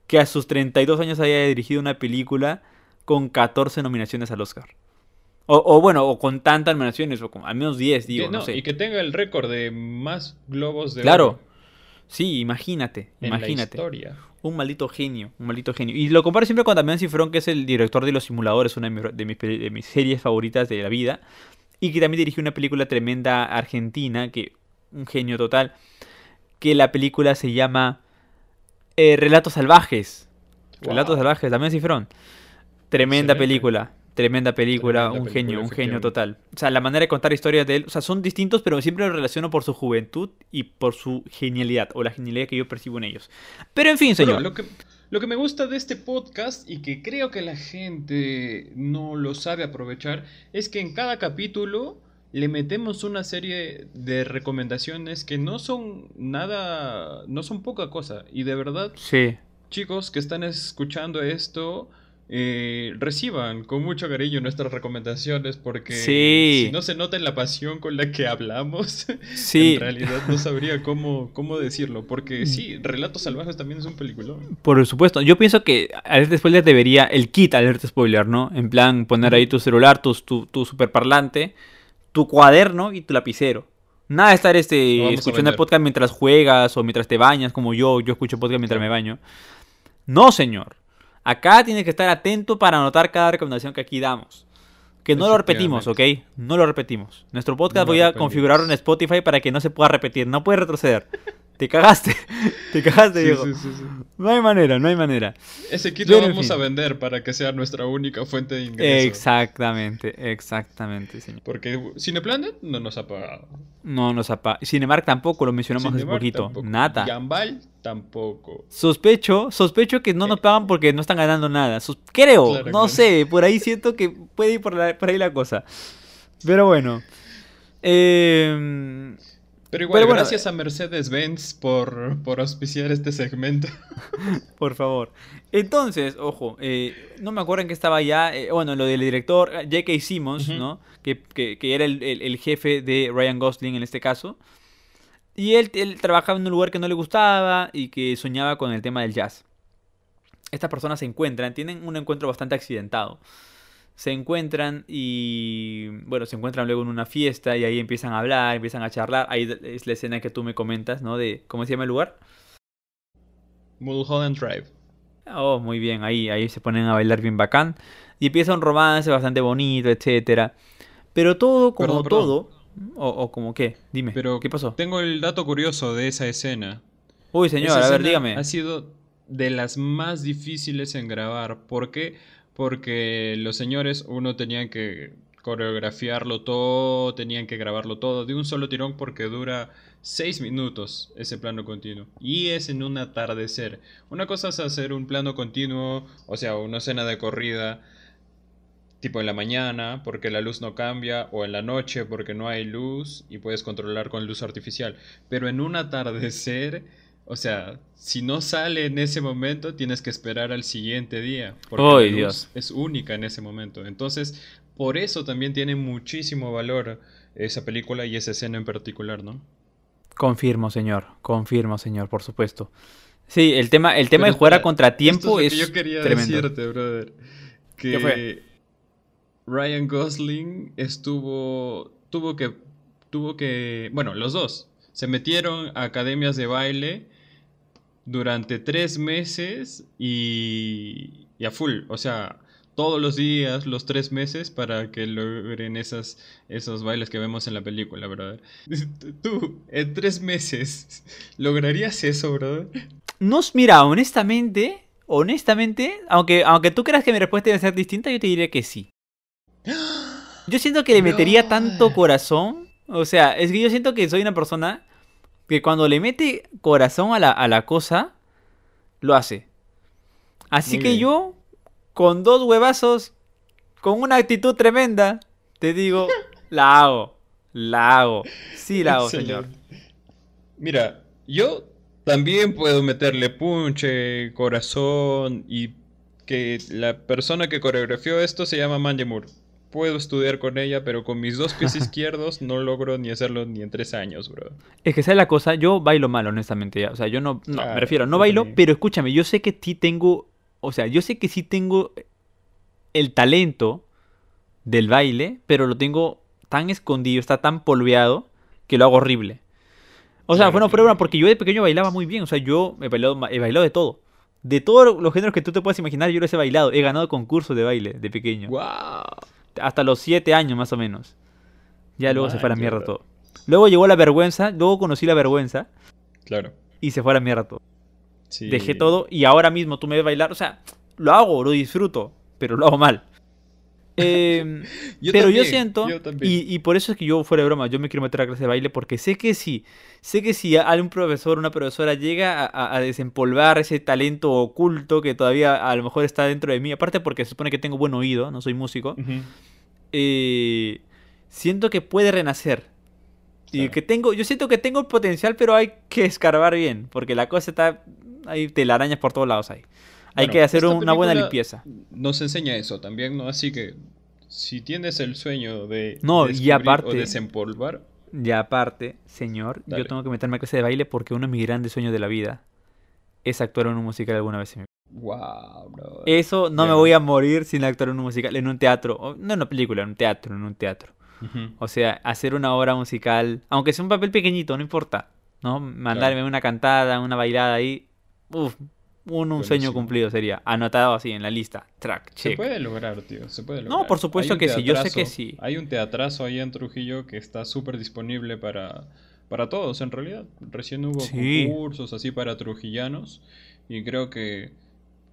que a sus 32 años haya dirigido una película con 14 nominaciones al Oscar. O, o bueno, o con tantas nominaciones, o con al menos 10, digo, no, no, sé. Y que tenga el récord de más globos de Claro, oro. Sí, imagínate, en la imagínate. historia. Un maldito genio, un maldito genio. Y lo comparo siempre con Damián Cifrón, que es el director de Los Simuladores, una de mis, de mis peli- de mis series favoritas de la vida. Y que también dirigió una película tremenda argentina, que un genio total. Que la película se llama eh, Relatos Salvajes. Relatos. Salvajes, Damián Cifrón. Tremenda Excelente. película, tremenda película, Tremenda un película, genio, un genio total. O sea, la manera de contar historias de él, o sea, son distintos, pero siempre lo relaciono por su juventud y por su genialidad, o la genialidad que yo percibo en ellos. Pero en fin, Pero señor. lo que, lo que me gusta de este podcast y que creo que la gente no lo sabe aprovechar es que en cada capítulo le metemos una serie de recomendaciones que no son nada, no son poca cosa. Y de verdad, Sí. chicos que están escuchando esto, eh, reciban con mucho cariño nuestras recomendaciones porque Sí. si no se nota en la pasión con la que hablamos, Sí. en realidad no sabría cómo, cómo decirlo. Porque sí, Relatos Salvajes también es un peliculón. Por supuesto, yo pienso que Alerta Spoiler debería, el kit Alerta Spoiler, ¿no? En plan, poner ahí tu celular, tu, tu, tu superparlante, tu cuaderno y tu lapicero. Nada de estar este, escuchando el podcast mientras juegas o mientras te bañas, como yo, yo escucho podcast mientras me baño. No, señor. Acá tienes que estar atento para anotar cada recomendación que aquí damos. Que no lo repetimos, ¿ok? No lo repetimos. Nuestro podcast No voy a configurarlo en Spotify para que no se pueda repetir. No puede retroceder. Te cagaste. Te cagaste, Sí, Diego. sí, sí, sí. No hay manera, no hay manera. Ese kit lo vamos fin. a vender para que sea nuestra única fuente de ingreso. Exactamente, exactamente, señor. Porque Cineplanet no nos ha pagado. No nos apa. Cinemark tampoco lo mencionamos hace Cinemark poquito. tampoco. Nada. Gambal tampoco. Sospecho, sospecho que no nos pagan porque no están ganando nada. Sos- Creo, Claro, no claro. sé, por ahí siento que puede ir por, la- por ahí la cosa. Pero bueno. Eh, Pero igual, Pero bueno, gracias a Mercedes-Benz por, por auspiciar este segmento. por favor. Entonces, ojo, eh, no me acuerdo en qué estaba ya. eh, bueno, lo del director eh, J.K. Simmons. ¿no? Que, que- que era el, el- el jefe de Ryan Gosling en este caso. Y él, él trabajaba en un lugar que no le gustaba y que soñaba con el tema del jazz. Estas personas se encuentran, tienen un encuentro bastante accidentado. Se encuentran y, bueno, se encuentran luego en una fiesta y ahí empiezan a hablar, empiezan a charlar. Ahí es la escena que tú me comentas, ¿no? De, ¿cómo se llama el lugar? Mulholland Drive. Oh, muy bien, ahí, ahí se ponen a bailar bien bacán. Y empieza un romance bastante bonito, etcétera. Pero todo, como Perdón, perdón. todo. O, o como qué, dime. Pero ¿Qué pasó? Tengo el dato curioso de esa escena. Uy, señor, Esa a ver, dígame. Ha sido de las más difíciles en grabar. ¿Por qué? Porque los señores, uno tenían que coreografiarlo todo, tenían que grabarlo todo de un solo tirón porque dura seis minutos ese plano continuo. Y es en un atardecer. Una cosa es hacer un plano continuo, o sea, una escena de corrida tipo en la mañana porque la luz no cambia o en la noche porque no hay luz y puedes controlar con luz artificial. Pero en un atardecer, o sea, si no sale en ese momento, tienes que esperar al siguiente día porque ¡Ay, la luz Dios! es única en ese momento. Entonces, por eso también tiene muchísimo valor esa película y esa escena en particular, ¿no? Confirmo, señor. Confirmo, señor, por supuesto. Sí, el tema, el tema Pero de jugar a contratiempo Esto es, es lo que yo quería tremendo. decirte, brother. Que ¿Qué fue? Ryan Gosling estuvo. tuvo que. tuvo que. Bueno, los dos. Se metieron a academias de baile durante tres meses y. y a full. O sea, todos los días, los tres meses, para que logren esas, esos bailes que vemos en la película, brother. Tú, en tres meses, ¿lograrías eso, brother? No, mira, honestamente, honestamente, aunque, aunque tú creas que mi respuesta debe ser distinta, yo te diría que sí. Yo siento que le metería tanto corazón. O sea, es que yo siento que soy una persona que cuando le mete corazón a la, a la cosa, lo hace. Así Muy que bien. yo, con dos huevazos, con una actitud tremenda, te digo, la hago. La hago. Sí, la hago, señor. Mira, yo también puedo meterle punche, corazón y que la persona que coreografió esto se llama Mandy Moore. Puedo estudiar con ella, pero con mis dos pies izquierdos no logro ni hacerlo ni en tres años, bro. Es que esa es la cosa, yo bailo mal, honestamente. ya. O sea, yo no, no, me Claro, refiero, no bailo, pero escúchame, yo sé que sí tengo, o sea, yo sé que sí tengo el talento del baile, pero lo tengo tan escondido, está tan polveado, que lo hago horrible. O sea, Claro, fue una claro. prueba porque yo de pequeño bailaba muy bien. O sea, yo he bailado, he bailado de todo. De todos los géneros que tú te puedas imaginar, yo los he bailado. He ganado concursos de baile de pequeño. ¡Wow! Hasta los siete años más o menos. Ya luego se fue a la mierda todo. Luego llegó la vergüenza, luego conocí la vergüenza Claro. y se fue a la mierda todo. Sí. Dejé todo y ahora mismo tú me ves bailar. O sea, lo hago, lo disfruto, pero lo hago mal. Yo pero yo también, siento, yo y, y por eso es que yo, fuera de broma, yo me quiero meter a clase de baile porque sé que si, sé que si algún profesor, una profesora llega a, a- desempolvar ese talento oculto que todavía a lo mejor está dentro de mí, aparte porque se supone que tengo buen oído, no soy músico, eh, siento que puede renacer. Y que tengo, yo siento que tengo el potencial, pero hay que escarbar bien, porque la cosa está, hay telarañas por todos lados ahí. Hay Bueno, que hacer una buena limpieza. Nos enseña eso también, ¿no? Así que si tienes el sueño de No, y aparte- o desempolvar, Y aparte, señor, Dale. yo tengo que meterme a clase de baile porque uno de mis grandes sueños de la vida es actuar en un musical alguna vez en mi vida. wow, bro. Eso no me voy a morir sin actuar en un musical, en un teatro, no en una película, en un teatro, en un teatro. O sea, hacer una obra musical, aunque sea un papel pequeñito, no importa, ¿no? Mandarme una cantada, una bailada ahí, uf, un, un sueño cumplido sería, anotado así en la lista, track, Se check. puede lograr, tío, se puede No, lograr. por supuesto que sí, yo sé que sí. Hay un teatrazo ahí en Trujillo que está súper disponible para, para todos, en realidad. Recién hubo Sí. concursos así para trujillanos y creo que,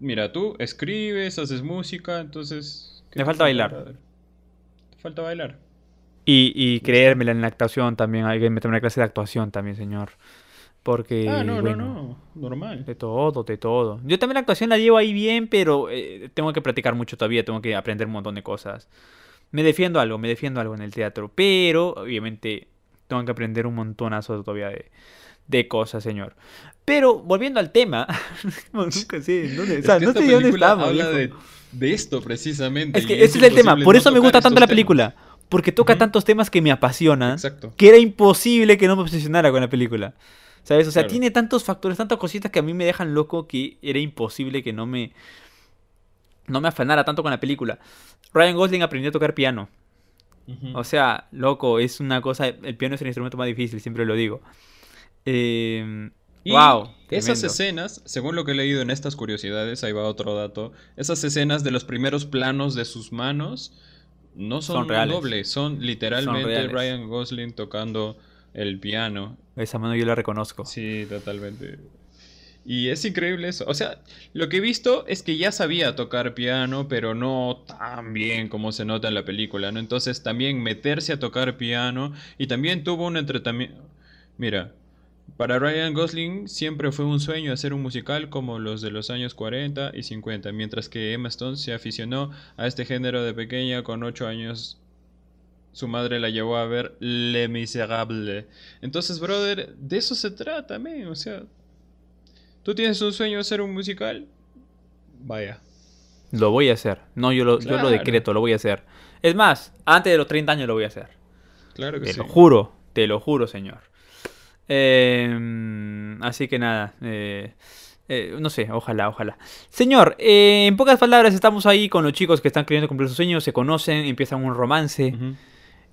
mira, tú escribes, haces música, entonces... ¿qué Me te falta bailar. Te falta bailar. Y, y creérmela en la actuación también, hay que meterme una clase de actuación también, señor. Porque, ah, no, bueno, no, no, normal. De todo, de todo. Yo también la actuación la llevo ahí bien, pero eh, tengo que practicar mucho todavía, tengo que aprender un montón de cosas. Me defiendo algo, me defiendo algo en el teatro, pero obviamente tengo que aprender un montonazo todavía de, de cosas, señor. Pero volviendo al tema, nunca sé, dónde, o Es sea, que no sé de dónde estamos. habla de, de esto precisamente. Es que ese es el tema, por no eso me gusta tanto la temas. película, porque toca Ujú. tantos temas que me apasionan Exacto. que era imposible que no me obsesionara con la película. ¿Sabes? O sea, Claro. tiene tantos factores, tantas cositas que a mí me dejan loco que era imposible que no me no me afanara tanto con la película. Ryan Gosling aprendió a tocar piano. O sea, loco, es una cosa, el piano es el instrumento más difícil, siempre lo digo. Eh, Y wow, esas tremendo. escenas, según lo que he leído en estas curiosidades, ahí va otro dato, esas escenas de los primeros planos de sus manos no son, reales. son literalmente. Ryan Gosling tocando el piano. Esa mano yo la reconozco. Sí, totalmente. Y es increíble eso. O sea, lo que he visto es que ya sabía tocar piano, pero no tan bien como se nota en la película, ¿no? Entonces también meterse a tocar piano y también tuvo un entretenimiento... Mira, para Ryan Gosling siempre fue un sueño hacer un musical como los de los años 40 y 50, mientras que Emma Stone se aficionó a este género de pequeña con 8 años. Su madre la llevó a ver Le Miserable. Entonces, brother, de eso se trata, man. O sea, tú tienes un sueño de hacer un musical. Vaya. Lo voy a hacer. No, yo lo, yo lo decreto, lo voy a hacer. Es más, antes de los 30 años lo voy a hacer. Claro que Te sí. lo juro, te lo juro, señor. Eh, así que nada, eh, eh, no sé, ojalá, ojalá. Señor, eh, en pocas palabras estamos ahí con los chicos que están queriendo cumplir sus sueños, se conocen, empiezan un romance.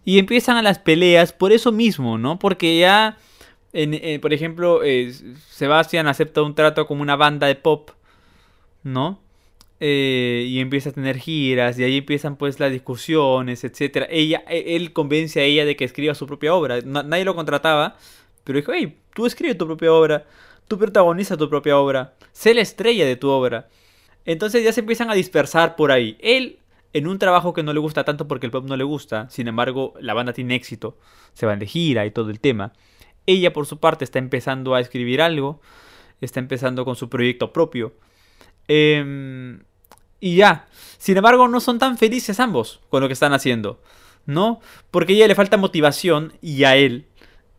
Y empiezan a las peleas por eso mismo, ¿no? Porque ya, en- eh, por ejemplo, eh, Sebastián acepta un trato como una banda de pop, ¿no? Eh, y empieza a tener giras y ahí empiezan pues las discusiones, etcétera. Ella, e- él convence a ella de que escriba su propia obra. Na- nadie lo contrataba, pero dijo, hey, tú escribe tu propia obra, tú protagoniza tu propia obra, sé la estrella de tu obra. Entonces ya se empiezan a dispersar por ahí. Él, en un trabajo que no le gusta tanto porque el pop no le gusta, sin embargo, la banda tiene éxito, se van de gira y todo el tema. Ella, por su parte, está empezando a escribir algo, está empezando con su proyecto propio. Em, y ya. Sin embargo, no son tan felices ambos con lo que están haciendo. ¿No? Porque a ella le falta motivación y a él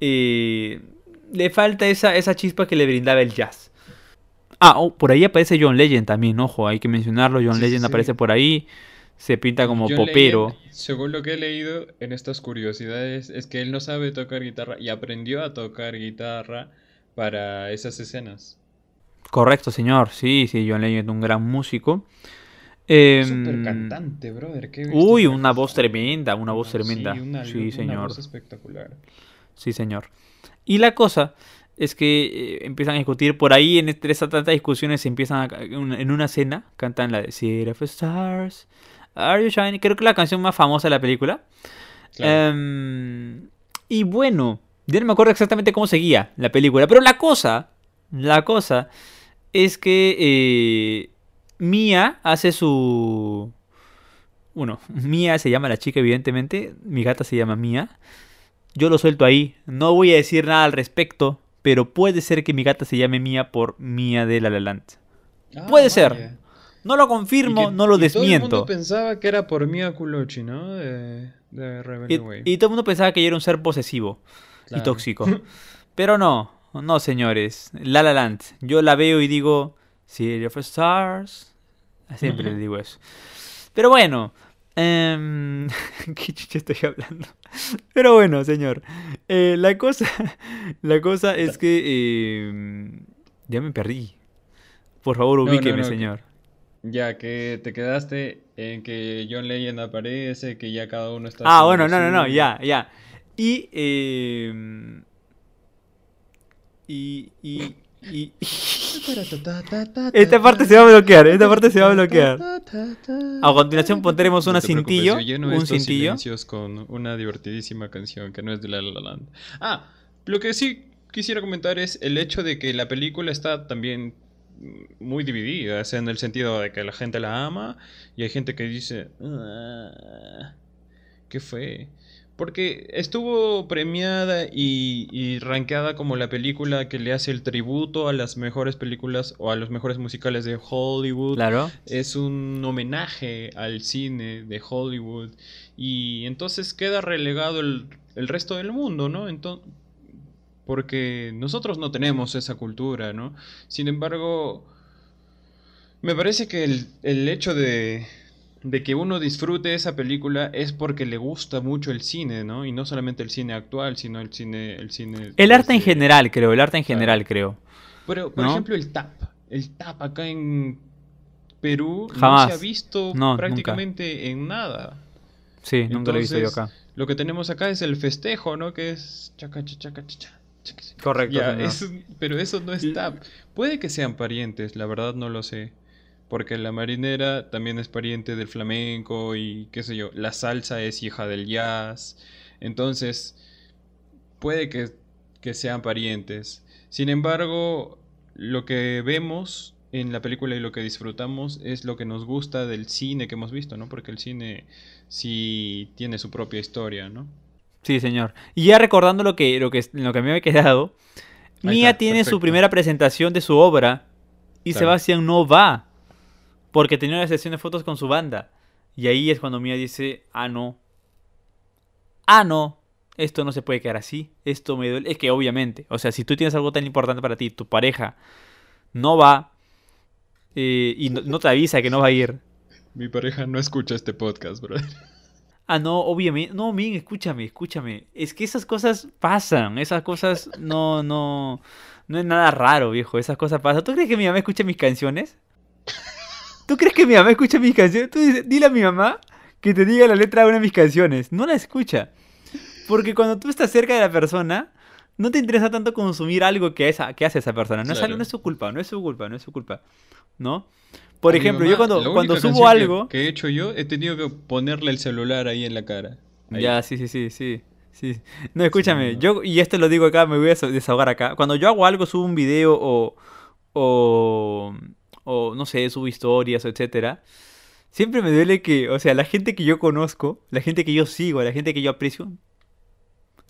eh, le falta esa, esa chispa que le brindaba el jazz. Ah, oh, por ahí aparece John Legend también, ojo, hay que mencionarlo. John sí, Legend sí. aparece por ahí. Se pinta como John popero. Legend, según lo que he leído en estas curiosidades, es que él no sabe tocar guitarra y aprendió a tocar guitarra para esas escenas. Correcto, señor. Sí, sí, John Legend, un gran músico. Em, Súper cantante, brother. qué Uy, una voz tremenda, una voz Sí, tremenda. una- Sí, una señor. voz espectacular. Sí, señor. Y la cosa es que eh, empiezan a discutir por ahí, en entre esas tantas discusiones, se empiezan a- en una cena, cantan la de City of Stars, Are You Shining? Creo que la canción más famosa de la película. Claro. Em, y bueno, ya no me acuerdo exactamente cómo seguía la película, pero la cosa, la cosa es que eh, Mia hace su... Bueno, Mia se llama la chica, evidentemente. Mi gata se llama Mia. Yo lo suelto ahí. No voy a decir nada al respecto, pero puede ser que mi gata se llame Mia por Mia de La La Land. Ah, puede ser. vaya. No lo Y confirmo, que- no lo y Todo el desmiento. mundo pensaba que era por Mia Culochi, ¿no? De, de Rebel Y, Away. y todo el mundo pensaba que yo era un ser posesivo y Claro. tóxico. Pero no, no señores. La La Land. Yo la veo y digo, City of Stars. Siempre le digo eso. Pero bueno. em, ¿Qué chucha estoy hablando? Pero bueno, señor. eh, la cosa. La cosa es que. em, ya me perdí. Por favor, no, ubíqueme, no, que- señor. Ya que te quedaste en que John Legend aparece, que ya cada uno está. Ah, bueno, no, no, no, ya, ya. Y, eh, y, y, y- Esta parte se va a bloquear, esta parte se va a bloquear. A continuación pondremos una No cintillo, lleno un cintillo. con una divertidísima canción que no es de La La Land. Ah, lo que sí quisiera comentar es el hecho de que la película está también muy dividida, o sea, en el sentido de que la gente la ama y hay gente que dice, "Ah, ¿qué fue? Porque estuvo premiada y, y rankeada como la película que le hace el tributo a las mejores películas o a los mejores musicales de Hollywood Claro. es un homenaje al cine de Hollywood y entonces queda relegado el, el resto del mundo, ¿no? Enton- porque nosotros no tenemos esa cultura, ¿no? Sin embargo, me parece que el, el hecho de, de que uno disfrute esa película es porque le gusta mucho el cine, ¿no? Y no solamente el cine actual, sino el cine... El, cine El arte en desde- general, creo, el arte en general, creo. Pero, por ¿no? ejemplo, el tap. El tap acá en Perú Jamás. no se ha visto No, nunca. prácticamente en nada. Sí, nunca lo he visto yo acá. Lo que tenemos acá es el festejo, ¿no? Que es chaca, chaca, chaca, chaca. Correcto, Ya, señor. es- pero eso no es tap. Puede que sean parientes, la verdad no lo sé. Porque la marinera también es pariente del flamenco y qué sé yo. La salsa es hija del jazz. Entonces, puede que, que sean parientes. Sin embargo, lo que vemos en la película y lo que disfrutamos es lo que nos gusta del cine que hemos visto, ¿no? Porque el cine sí tiene su propia historia, ¿no? Sí, señor. Y ya recordando lo que, lo que, lo que me había quedado, Ahí Mía está, tiene su primera presentación de su obra y Claro. Sebastián no va porque tenía una sesión de fotos con su banda. Y ahí es cuando Mía dice, ah, no. Ah, no. Esto no se puede quedar así. Esto me duele. Es que obviamente, o sea, si tú tienes algo tan importante para ti, tu pareja no va eh, y no, no te avisa que no va a ir. Mi pareja no escucha este podcast, brother. Ah, no, obviamente. No, Min, escúchame, escúchame. Es que esas cosas pasan. Esas cosas no, no. No es nada raro, viejo. Esas cosas pasan. ¿Tú crees que mi mamá escucha mis canciones? ¿Tú crees que mi mamá escucha mis canciones? Tú dices, dile a mi mamá que te diga la letra de una de mis canciones. No la escucha. Porque cuando tú estás cerca de la persona, no te interesa tanto consumir algo que, esa, que hace esa persona. No es, Claro. algo, no es su culpa, no es su culpa, no es su culpa. ¿No? Por A ejemplo, mamá, yo cuando, cuando subo que- algo... Que, he hecho yo, he tenido que ponerle el celular ahí en la cara. Ahí. Ya, sí, sí, sí, sí. sí. No, escúchame, no. yo, y esto lo digo acá, me voy a desaho- desahogar acá. Cuando yo hago algo, subo un video o, o, o no sé, subo historias, etcétera, siempre me duele que, o sea, la gente que yo conozco, la gente que yo sigo, la gente que yo aprecio,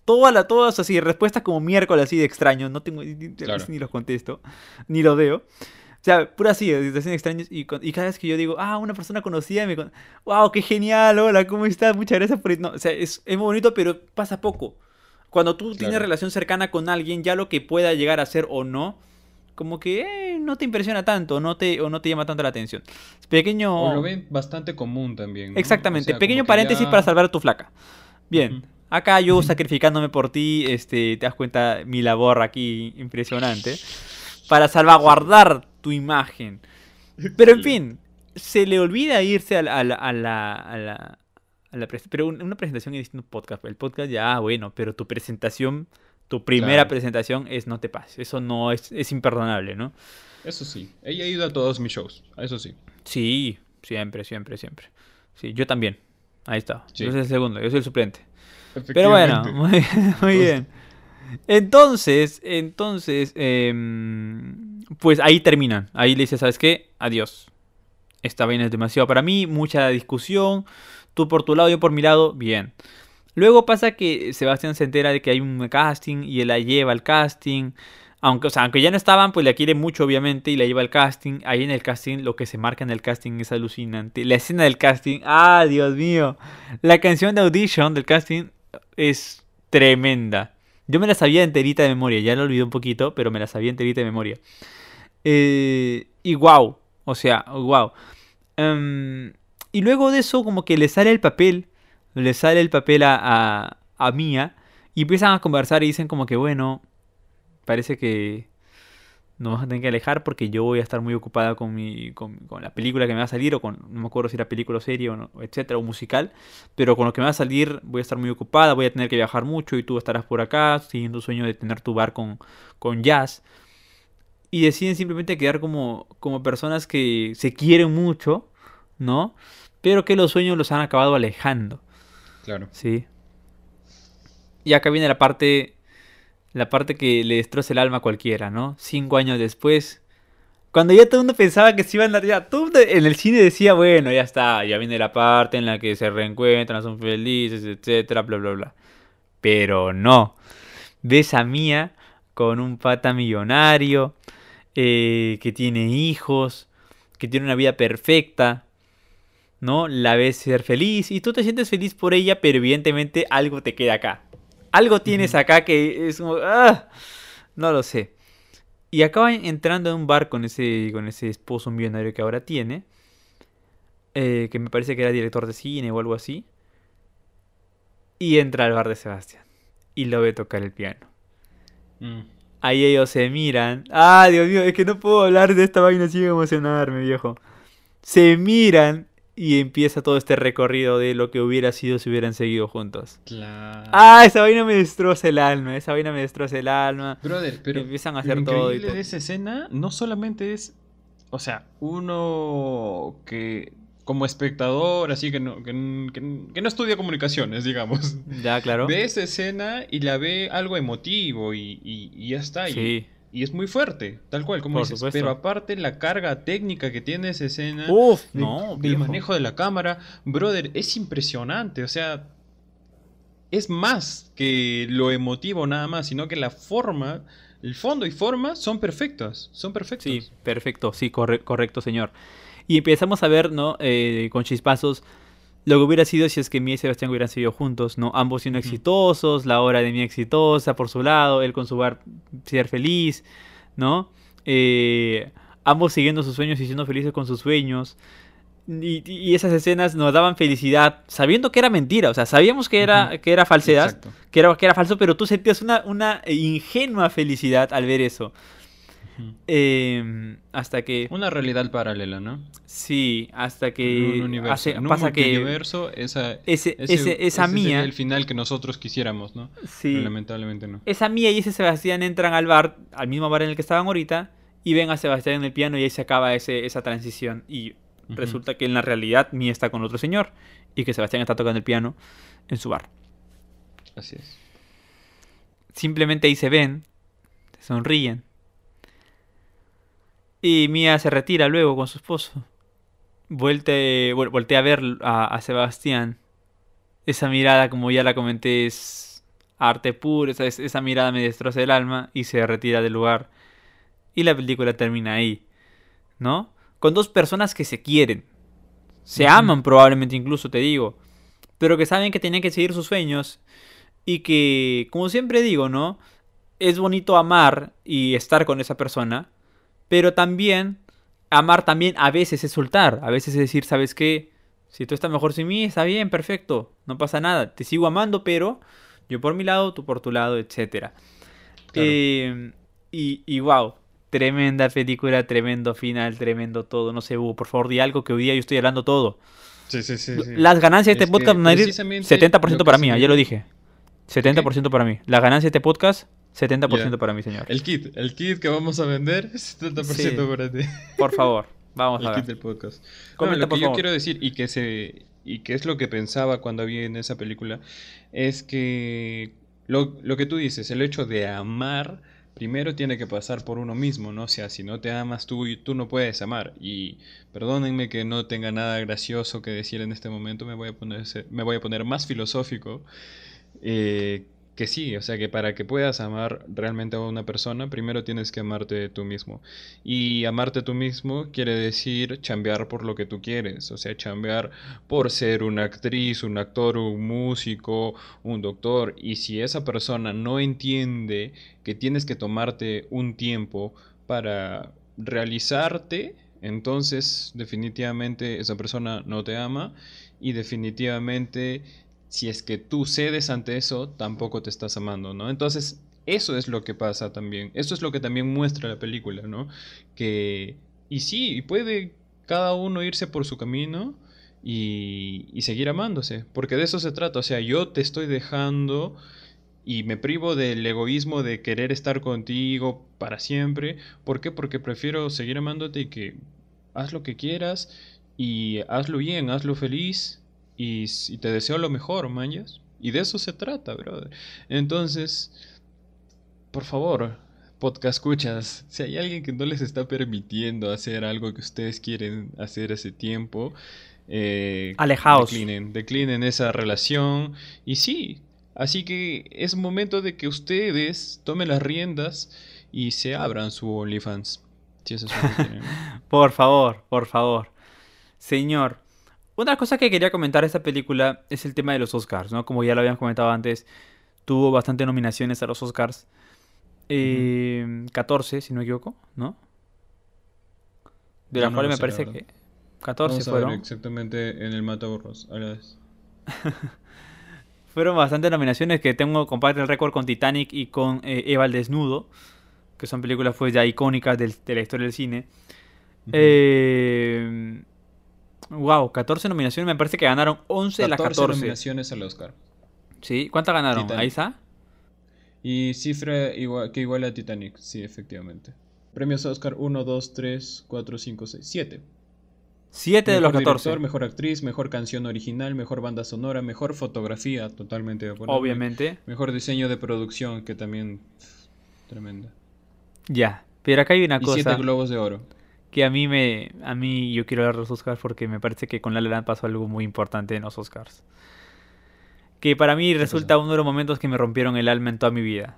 todas la, todas así, respuestas como miércoles así de extraños, no tengo, Claro. ni los contesto, ni los veo. O sea, pura así, situaciones extrañas. Y, y cada vez que yo digo, ah, una persona conocida, me con... wow, qué genial, hola, ¿cómo estás? Muchas gracias por... No, o sea, es, es muy bonito, pero pasa poco. Cuando tú tienes Claro. relación cercana con alguien, ya lo que pueda llegar a ser o no, como que eh, no te impresiona tanto, no te, o no te llama tanto la atención. Pequeño... O lo ven bastante común también. ¿no? Exactamente, O sea, pequeño paréntesis ya- para salvar a tu flaca. Bien. Acá yo sacrificándome por ti, este, te das cuenta mi labor aquí impresionante, para salvaguardar tu imagen. Pero en fin, se le olvida irse a la, a la, a la, a la, a la pero un- una presentación a un podcast. El podcast ya, ah, bueno, pero tu presentación, tu primera Claro. presentación es no te pases. Eso no es, es imperdonable, ¿no? Eso sí. Ella ha ido a todos mis shows. Eso sí. Sí, siempre, siempre, siempre. Sí, yo también. Ahí está. Sí. Yo soy el segundo, yo soy el suplente. Pero bueno, muy, muy bien. Entonces, entonces, em, pues ahí terminan. Ahí le dice, ¿sabes qué? Adiós. Esta vaina es demasiado para mí, mucha discusión. Tú por tu lado, yo por mi lado, bien. Luego pasa que Sebastián se entera de que hay un casting y él la lleva al casting. Aunque, o sea, aunque ya no estaban, pues la quiere mucho, obviamente, y la lleva al casting. Ahí en el casting, lo que se marca en el casting es alucinante. La escena del casting, ¡ah, Dios mío! La canción de Audition del casting es tremenda. Yo me la sabía enterita de memoria, ya la olvidé un poquito, pero me la sabía enterita de memoria. Eh, y wow, o sea, wow. Em, y luego de eso, como que le sale el papel, le sale el papel a, a, a Mia, y empiezan a conversar y dicen como que, bueno, parece que nos vamos a tener que alejar porque yo voy a estar muy ocupada con, mi, con, con la película que me va a salir, o con, no me acuerdo si era película o serie, o no, etcétera, o musical, pero con lo que me va a salir voy a estar muy ocupada, voy a tener que viajar mucho y tú estarás por acá, siguiendo tu sueño de tener tu bar con, con jazz. Y deciden simplemente quedar como, como personas que se quieren mucho, ¿no? Pero que los sueños los han acabado alejando. Claro. Sí. Y acá viene la parte. La parte que le destroza el alma a cualquiera, ¿no? Cinco años después. Cuando ya todo el mundo pensaba que se iban a. Ya, todo en el cine decía, bueno, ya está. Ya viene la parte en la que se reencuentran, son felices, etcétera, bla, bla, bla. Pero no. Ves a Mía con un pata millonario. eh, que tiene hijos. Que tiene una vida perfecta. ¿no? La ves ser feliz y tú te sientes feliz por ella, pero evidentemente algo te queda acá. Algo tienes acá que es como... ¡ah! No lo sé. Y acaba entrando en un bar con ese, con ese esposo millonario que ahora tiene. eh, que me parece que era director de cine o algo así. Y entra al bar de Sebastián. Y lo ve tocar el piano. Mm. Ahí ellos se miran. Ah, Dios mío, es que no puedo hablar de esta vaina sin emocionarme, viejo. Se miran y empieza todo este recorrido de lo que hubiera sido si hubieran seguido juntos. Claro. Ah, esa vaina me destroza el alma, esa vaina me destroza el alma. Brother, pero empiezan a lo hacer todo y todo. de esa escena no solamente es, o sea, uno que como espectador, así que no, que, no estudia comunicaciones, digamos, Ya, claro. ve esa escena y la ve algo emotivo y, y- y ya está. Sí. Y, es muy fuerte, tal cual, como Por dices. supuesto. Pero aparte la carga técnica que tiene esa escena, Uf, de- no, del manejo de la cámara, brother, es impresionante, o sea, es más que lo emotivo nada más, sino que la forma, el fondo y forma son perfectos, son perfectos. Sí, perfecto, sí, corre- correcto, señor. Y empezamos a ver, ¿no? Eh, con chispazos lo que hubiera sido si es que Mía y Sebastián hubieran seguido juntos, ¿no? Ambos siendo exitosos, la hora de Mía exitosa por su lado, él con su bar ser feliz, ¿no? Eh, ambos siguiendo sus sueños y siendo felices con sus sueños. Y, y esas escenas nos daban felicidad, sabiendo que era mentira, o sea, sabíamos que era, que era falsedad, Exacto. que era, que era falso, pero tú sentías una, una ingenua felicidad al ver eso. Eh, hasta que. Una realidad paralela, ¿no? Sí, hasta En que. un universo. hace- en un pasa que. esa, Ese, ese- ese- esa ese sería mía. el final que nosotros quisiéramos, ¿no? Sí. Pero lamentablemente no. Esa mía y ese Sebastián entran al bar, al mismo bar en el que estaban ahorita, y ven a Sebastián en el piano y ahí se acaba ese, esa transición. Y resulta que en la realidad Mía está con otro señor y que Sebastián está tocando el piano en su bar. Así es. Simplemente ahí se ven, se sonríen. Y Mía se retira luego con su esposo. Vuelte, vol- voltea a ver a, a Sebastián. Esa mirada, como ya la comenté, es arte puro. Esa, es- esa mirada me destroza el alma y se retira del lugar. Y la película termina ahí. ¿No? Con dos personas que se quieren. Se aman probablemente incluso, te digo. Pero que saben que tienen que seguir sus sueños. Y que, como siempre digo, ¿no? Es bonito amar y estar con esa persona. Pero también, amar también a veces es soltar. A veces es decir, ¿sabes qué? Si tú estás mejor sin mí, está bien, perfecto. No pasa nada. Te sigo amando, pero yo por mi lado, tú por tu lado. Claro. Eh, y, y wow, tremenda película, tremendo final, tremendo todo. No sé, Hugo, por favor, di algo que hoy día yo estoy hablando todo. Sí, sí, sí. sí. Las ganancias de este Es podcast que van a ir precisamente 70% lo que para mí, ya lo dije. 70% para mí. Las ganancias de este podcast, 70% Ya. para mí, señor. El kit, el kit que vamos a vender, 70% Sí. para ti. Por favor, vamos El a kit ver. del podcast. No, Comenta, lo por que yo favor. quiero decir y que se y que es lo que pensaba cuando vi en esa película es que lo, lo que tú dices, el hecho de amar primero tiene que pasar por uno mismo, ¿no? O sea, si no te amas tú tú no puedes amar y perdónenme que no tenga nada gracioso que decir en este momento, me voy a poner me voy a poner más filosófico. eh, que sí, o sea que para que puedas amar realmente a una persona, primero tienes que amarte tú mismo. Y amarte tú mismo quiere decir chambear por lo que tú quieres, o sea, chambear por ser una actriz, un actor, un músico, un doctor. Y si esa persona no entiende que tienes que tomarte un tiempo para realizarte, entonces definitivamente esa persona no te ama y definitivamente si es que tú cedes ante eso, tampoco te estás amando, ¿no? Entonces, eso es lo que pasa también. Eso es lo que también muestra la película, ¿no? Que, y sí, puede cada uno irse por su camino y, y seguir amándose, porque de eso se trata. O sea, yo te estoy dejando y me privo del egoísmo de querer estar contigo para siempre. ¿Por qué? Porque prefiero seguir amándote y que haz lo que quieras y hazlo bien, hazlo feliz y, te deseo lo mejor, mañas. Y de eso se trata, brother. Entonces, por favor, podcast escuchas, si hay alguien que no les está permitiendo hacer algo que ustedes quieren hacer hace tiempo, eh, Alejaos. declinen, declinen esa relación. Y sí, así que es momento de que ustedes tomen las riendas y se abran su OnlyFans. Si eso es lo que quieren. Por favor, por favor. Señor, una cosa que quería comentar de esta película es el tema de los Oscars, ¿no? Como ya lo habíamos comentado antes, tuvo bastante nominaciones a los Oscars. Eh, 14, si no me equivoco, ¿no? De las no cuales me parece verdad. que 14 Vamos a ver fueron. exactamente en el Mataburros. a la vez. Fueron bastantes nominaciones que tengo, comparte el récord con Titanic y con eh, Eva el Desnudo, que son películas pues ya icónicas del- de la historia del cine. Eh, wow, 14 nominaciones, me parece que ganaron 11 de las 14 14. nominaciones al Oscar. ¿Sí? ¿Cuántas ganaron? Titanic. Ahí está. Y cifra igual, que igual a Titanic, sí, efectivamente. Premios Oscar 1, 2, 3, 4, 5, 6, 7. 7 de los Mejor 14. director, mejor actriz, mejor canción original, mejor banda sonora, mejor fotografía, totalmente de acuerdo. Obviamente. Mejor diseño de producción, que también tremenda. Ya. Pero acá hay una Y 7 cosa globos de oro. Que a mí me. A mí yo quiero hablar de los Oscars porque me parece que con La La Land pasó algo muy importante en los Oscars. Que para mí resulta uno de los momentos que me rompieron el alma en toda mi vida.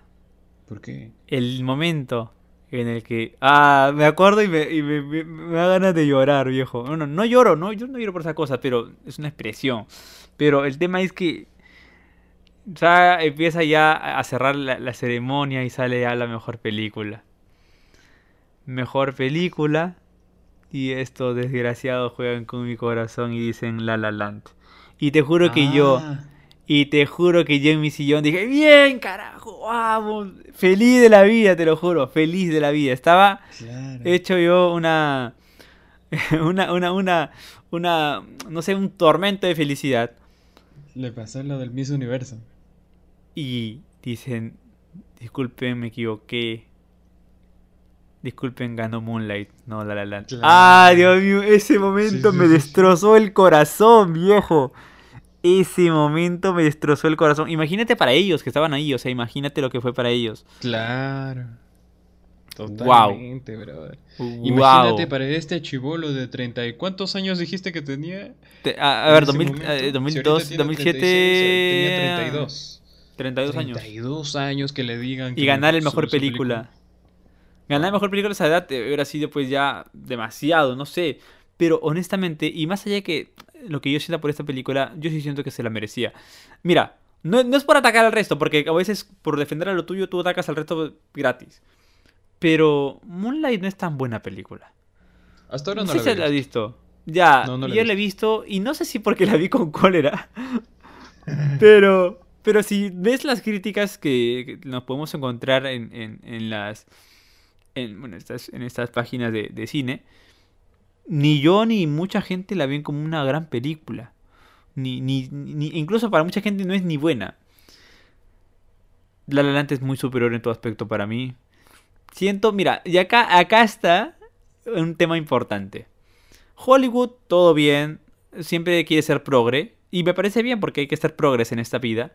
¿Por qué? El momento en el que. Ah, me acuerdo y me, y me, me- me da ganas de llorar, viejo. No, no, no lloro, no, yo no lloro por esa cosa, pero es una expresión. Pero el tema es que. Ya empieza ya a cerrar la, la ceremonia y sale ya la mejor película. Mejor película. Y estos desgraciados juegan con mi corazón y dicen La La Land. Y te juro que yo. Ah, Y te juro que yo en mi sillón dije, bien, carajo, vamos. Feliz de la vida, te lo juro, feliz de la vida. Estaba claro. hecho yo una, una, una, una, una, no sé, un tormento de felicidad. Le pasó lo del Miss Universo. Y dicen, disculpen, me equivoqué. Disculpen, ganó Moonlight, no La La Land. Claro. Ah, Dios mío, ese momento Sí, me sí, destrozó el corazón, viejo. Ese momento me destrozó el corazón. Imagínate para ellos que estaban ahí, o sea, imagínate lo que fue para ellos. Claro. Wow. Totalmente, brother. Wow. Imagínate para este chivolo de 30 y ¿cuántos años dijiste que tenía? Te- a, a ver, ese 2000, momento? eh, Si 2002, ahorita tiene 2007. 36, tenía 32. 32 años. 32 años que le digan que Y ganar el mejor película. Ganar mejor película a esa edad eh, hubiera sido pues ya demasiado, no sé. Pero honestamente, y más allá de que lo que yo sienta por esta película, yo sí siento que se la merecía. Mira, no, no es por atacar al resto, porque a veces por defender a lo tuyo tú atacas al resto gratis. Pero Moonlight no es tan buena película. Hasta ahora No, no, sé la si la has visto. Ya, No, no la he yo la he visto y no sé si porque la vi con cólera. pero, pero si ves las críticas que, que nos podemos encontrar en, en, en las en, estas, páginas de, cine, ni yo ni mucha gente la ven como una gran película. Ni, ni, ni- incluso para mucha gente no es ni buena. La La es muy superior en todo aspecto para mí. Siento, mira, y acá, acá está un tema importante. Hollywood, todo bien, siempre quiere ser progre, y me parece bien porque hay que ser progres en esta vida.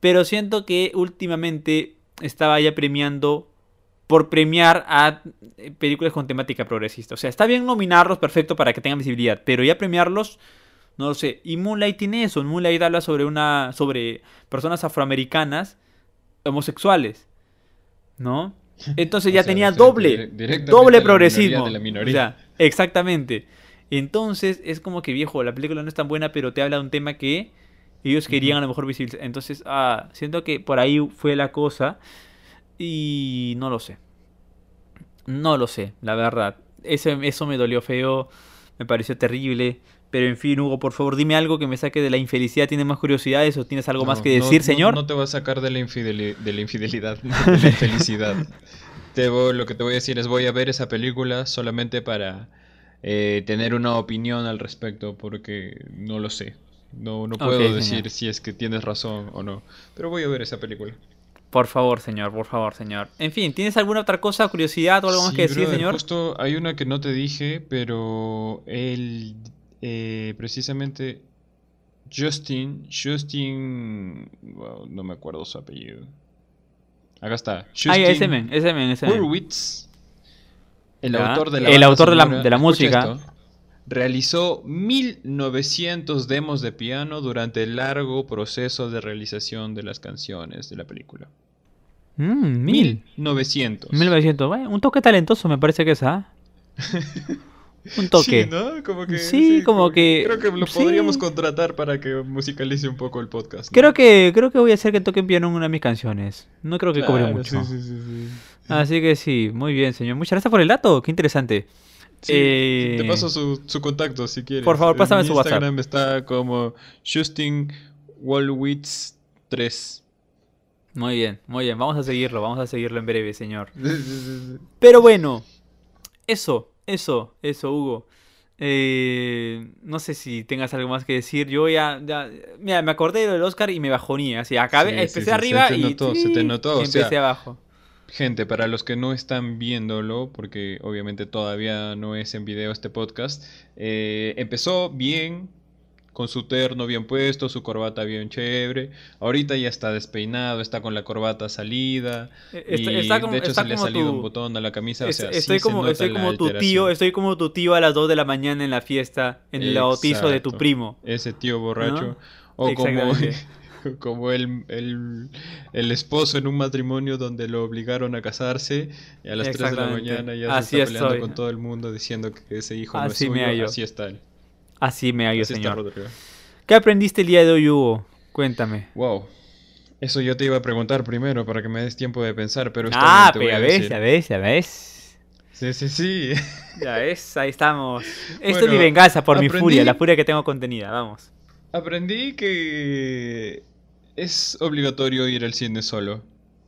Pero siento que últimamente estaba ya premiando por premiar a eh, películas con temática progresista. O sea, está bien nominarlos, perfecto, para que tengan visibilidad, pero ya premiarlos, no lo sé. Y Moonlight tiene eso. Moonlight habla sobre una, sobre personas afroamericanas homosexuales, ¿no? Entonces O ya sea, tenía doble, doble la progresismo. de la minoría. O sea, exactamente. Entonces es como que viejo, la película no es tan buena, pero te habla de un tema que ellos querían a lo mejor visibilizar. Entonces, ah, siento que por ahí fue la cosa y no lo sé. No lo sé, la verdad. Ese, eso me dolió feo, me pareció terrible. Pero en fin, Hugo, por favor, dime algo que me saque de la infelicidad. ¿Tienes más curiosidades o tienes algo más que no- decir, no- señor? No, te va a sacar de la, infideli- de la infidelidad, de la infelicidad. Te voy- lo que te voy a decir es voy a ver esa película solamente para eh, tener una opinión al respecto, porque no lo sé. No, no puedo señor. decir si es que tienes razón o no. Pero voy a ver esa película. Por favor, señor, por favor, señor. En fin, ¿tienes alguna otra cosa, curiosidad o algo más que decir, señor? Justo hay una que no te dije, pero él, eh, precisamente, Justin, Justin, wow, no me acuerdo su apellido. Acá está. Ah, ese Justin men, ese men, ese men. Hurwitz, el Ya. autor de la El autor de la- de música. esto, realizó 1900 demos de piano durante el largo proceso de realización de las canciones de la película. Mm, mil. 1900. 1900. Bueno, un toque talentoso me parece que es, ¿ah? Un toque. Sí, ¿no? Como que, Sí, como que- Creo que lo sí. podríamos contratar para que musicalice un poco el podcast. ¿no? Creo que, creo que voy a hacer que toquen piano en una de mis canciones. No creo que cobre Claro, mucho. sí, sí, sí, sí. Así que sí, muy bien, señor. Muchas gracias por el dato. Qué interesante. Eh, Te paso su, su contacto si quieres. Por favor, pásame su WhatsApp. Instagram está como Justin Wolwitz 3. Muy bien, muy bien. Vamos a seguirlo, vamos a seguirlo en breve, señor. Pero bueno, eso, eso, eso, Hugo. Eh, no sé si tengas algo más que decir. Yo ya, ya- mira, me acordé del Oscar y me bajoné. Así, acabé, Sí, empecé sí, sí, arriba se te y notó, se te notó, o empecé sea, abajo. Gente, para los que no están viéndolo, porque obviamente todavía no es en video este podcast, eh, empezó bien, con su terno bien puesto, su corbata bien chévere. Ahorita ya está despeinado, está con la corbata salida. Eh, Está, y está como, de hecho está se le ha salido un botón a la camisa. O sea, estoy como, estoy tu tío, estoy como tu tío a las 2 de la mañana en la fiesta, en el bautizo de tu primo. Ese tío borracho. ¿No? O como, el, el, el esposo en un matrimonio donde lo obligaron a casarse y a las 3 de la mañana ya Así se está peleando estoy. con todo el mundo diciendo que ese hijo no es me suyo. Así está él. Así me hallo, señor. ¿Qué aprendiste el día de hoy, Hugo? Cuéntame. Wow. Eso yo te iba a preguntar primero para que me des tiempo de pensar, pero está Ah, bien, te pero voy a ves, decir. ya ves, ya ves. Sí, sí, sí. Ya ves, ahí estamos. Esto es mi venganza por mi furia, la furia que tengo contenida, vamos. Aprendí que es obligatorio ir al cine solo.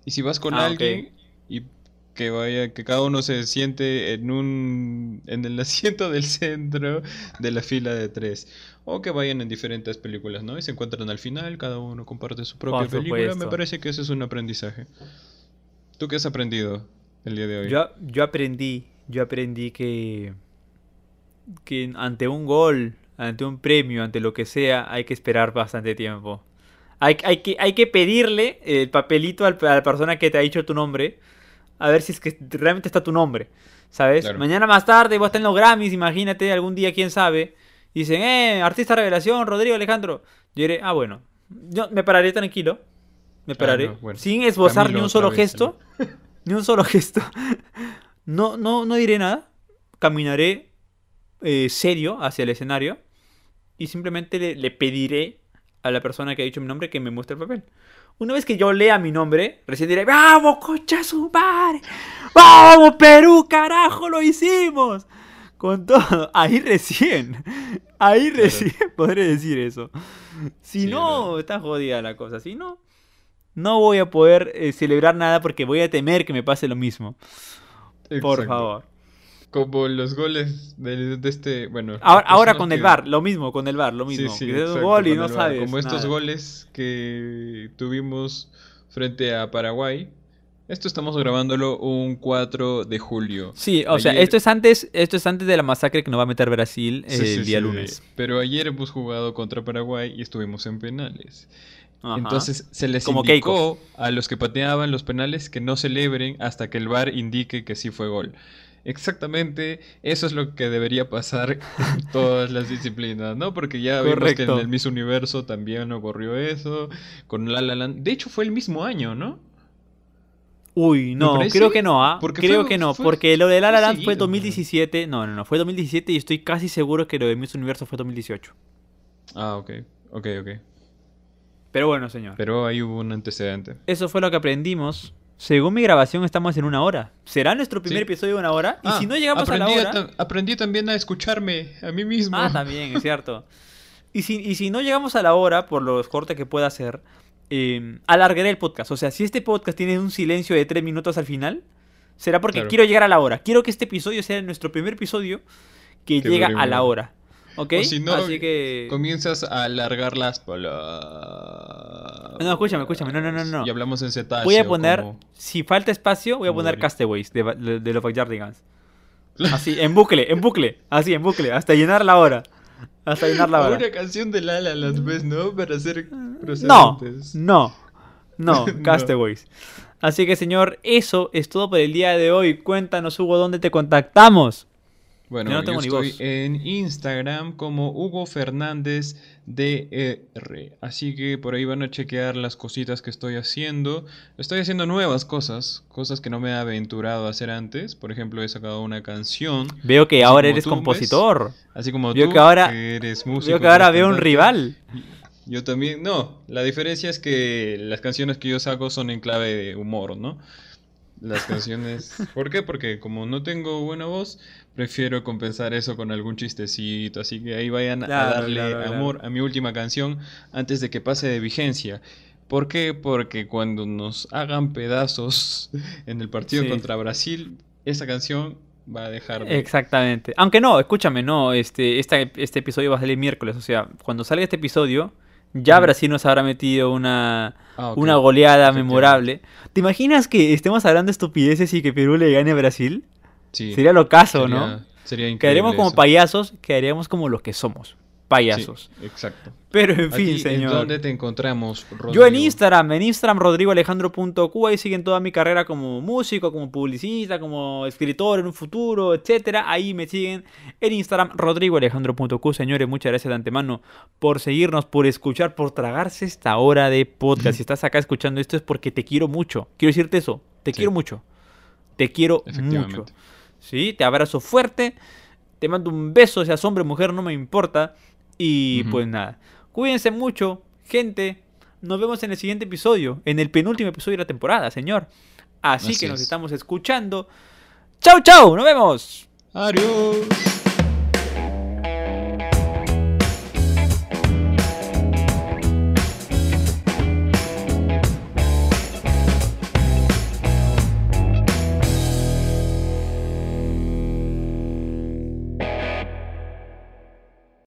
Y si vas con Ah, alguien que vaya, que cada uno se siente en un en el asiento del centro de la fila de tres. O que vayan en diferentes películas, ¿no? Y se encuentran al final, cada uno comparte su propia película. Me parece que ese es un aprendizaje. ¿Tú qué has aprendido el día de hoy? Yo, yo aprendí, yo aprendí que, que ante un gol, ante un premio, ante lo que sea, hay que esperar bastante tiempo. Hay, hay, que, hay que pedirle el papelito al- a la persona que te ha dicho tu nombre, a ver si es que realmente está tu nombre, ¿sabes? Claro. Mañana más tarde vos estás en los Grammys, imagínate, algún día, quién sabe. Dicen, eh, artista revelación, Rodrigo Alejandro. Yo diré, ah, bueno, yo me pararé tranquilo, me Ah, pararé, no, bueno. sin esbozar Camilo ni un solo vez, gesto, ni un solo gesto. No, no, no diré nada. Caminaré eh, serio hacia el escenario y simplemente le, le pediré a la persona que ha dicho mi nombre que me muestre el papel. Una vez que yo lea mi nombre, recién diré, ¡Vamos, concha su madre! ¡Vamos, Perú, carajo, lo hicimos! Con todo, ahí recién, ahí Claro. recién podré decir eso. Si Sí, no, verdad. está jodida la cosa. Si no, no voy a poder eh, celebrar nada porque voy a temer que me pase lo mismo. Por favor. Como los goles de, de este, bueno. Ahora, ahora con el bar, lo mismo, con el bar, lo mismo. sí, exacto, gol y no VAR. sabes. Como estos nada. goles que tuvimos frente a Paraguay. Esto estamos grabándolo un 4 de julio. Sí, o sea, esto es antes, esto es antes de la masacre que nos va a meter Brasil Sí, el día sí, lunes. Pero ayer hemos jugado contra Paraguay y estuvimos en penales. Ajá. Entonces se les Como indicó a los que pateaban los penales que no celebren hasta que el VAR indique que sí fue gol. Exactamente, eso es lo que debería pasar en todas las disciplinas, ¿no? Porque ya vimos que en Correcto. el Miss Universo también ocurrió eso, con La La Land. De hecho, fue el mismo año, ¿no? Uy, no, creo que no, ¿ah? Porque Creo fue- que no, fue- porque lo de La La fue Land fue seguido, 2017. No, no, no, fue 2017 y estoy casi seguro que lo de Miss Universo fue 2018. Ah, ok, ok, ok. Pero bueno, señor. Pero ahí hubo un antecedente. Eso fue lo que aprendimos. Según mi grabación estamos en una hora. ¿Será nuestro primer Sí. episodio de una hora? Y Ah, si no llegamos a la hora... aprendí también a escucharme a mí mismo. Ah, también, es cierto. Y si, y si no llegamos a la hora, por los cortes que pueda hacer, eh, alargaré el podcast. O sea, si este podcast tiene un silencio de tres minutos al final, será porque Claro. quiero llegar a la hora. Quiero que este episodio sea nuestro primer episodio que, Que llega a la hora. ¿Ok? O si no, Así que... Comienzas a alargar las palabras. No, escúchame, escúchame, no, no, no, no. Y hablamos en cetáceo. Voy a poner, como- si falta espacio, voy a poner. Castaways de, de, de los Backyardigans. Así, en bucle, en bucle. Así, en bucle. Hasta llenar la hora. Hasta llenar la hora. Una canción de Lala las ves, ¿no? Para hacer procedentes. no, no, No. Castaways. Así que, señor, eso es todo por el día de hoy. Cuéntanos, Hugo, dónde te contactamos. Bueno, Yo no yo, tengo ni estoy voz. en Instagram como Hugo Fernández DR. Así que por ahí van a chequear las cositas que estoy haciendo. Estoy haciendo nuevas cosas, cosas que no me he aventurado a hacer antes. Por ejemplo, he sacado una canción. Veo que ahora eres compositor. Así como Veo tú, que ahora- eres músico. Veo que ahora veo un rival. Yo también, no, la diferencia es que las canciones que yo saco son en clave de humor, ¿no? Las canciones... ¿Por qué? Porque como no tengo buena voz, prefiero compensar eso con algún chistecito, así que ahí vayan Claro, a darle claro, claro. amor a mi última canción antes de que pase de vigencia. ¿Por qué? Porque cuando nos hagan pedazos en el partido Sí. contra Brasil, esa canción va a dejar de... Exactamente. Aunque no, escúchame, no, este, esta- este episodio va a salir miércoles. O sea, cuando salga este episodio, ya. Brasil nos habrá metido una, Ah, una goleada memorable. ¿Te imaginas que estemos hablando de estupideces y que Perú le gane a Brasil? Sí, Sería lo caso, sería- ¿no? Sería increíble Quedaríamos como eso. payasos, quedaríamos como los que somos, payasos. Sí, exacto. Pero en ¿A fin, señor. ¿En dónde te encontramos, Yo en Rodrigo? Instagram, en Instagram rodrigoalejandro.cu, ahí siguen toda mi carrera como músico, como publicista, como escritor en un futuro, etcétera. Ahí me siguen en Instagram rodrigoalejandro.cu. Señores, muchas gracias de antemano por seguirnos, por escuchar, por tragarse esta hora de podcast. Si estás acá escuchando esto es porque te quiero mucho. Quiero decirte eso, te Sí. quiero mucho. Te quiero mucho. ¿Sí? Te abrazo fuerte. Te mando un beso, seas hombre o mujer, no me importa. Y pues nada. Cuídense mucho, gente. Nos vemos en el siguiente episodio, en el penúltimo episodio de la temporada, señor. Así, Así que nos es. estamos escuchando. ¡Chau, chau! ¡Nos vemos! Adiós.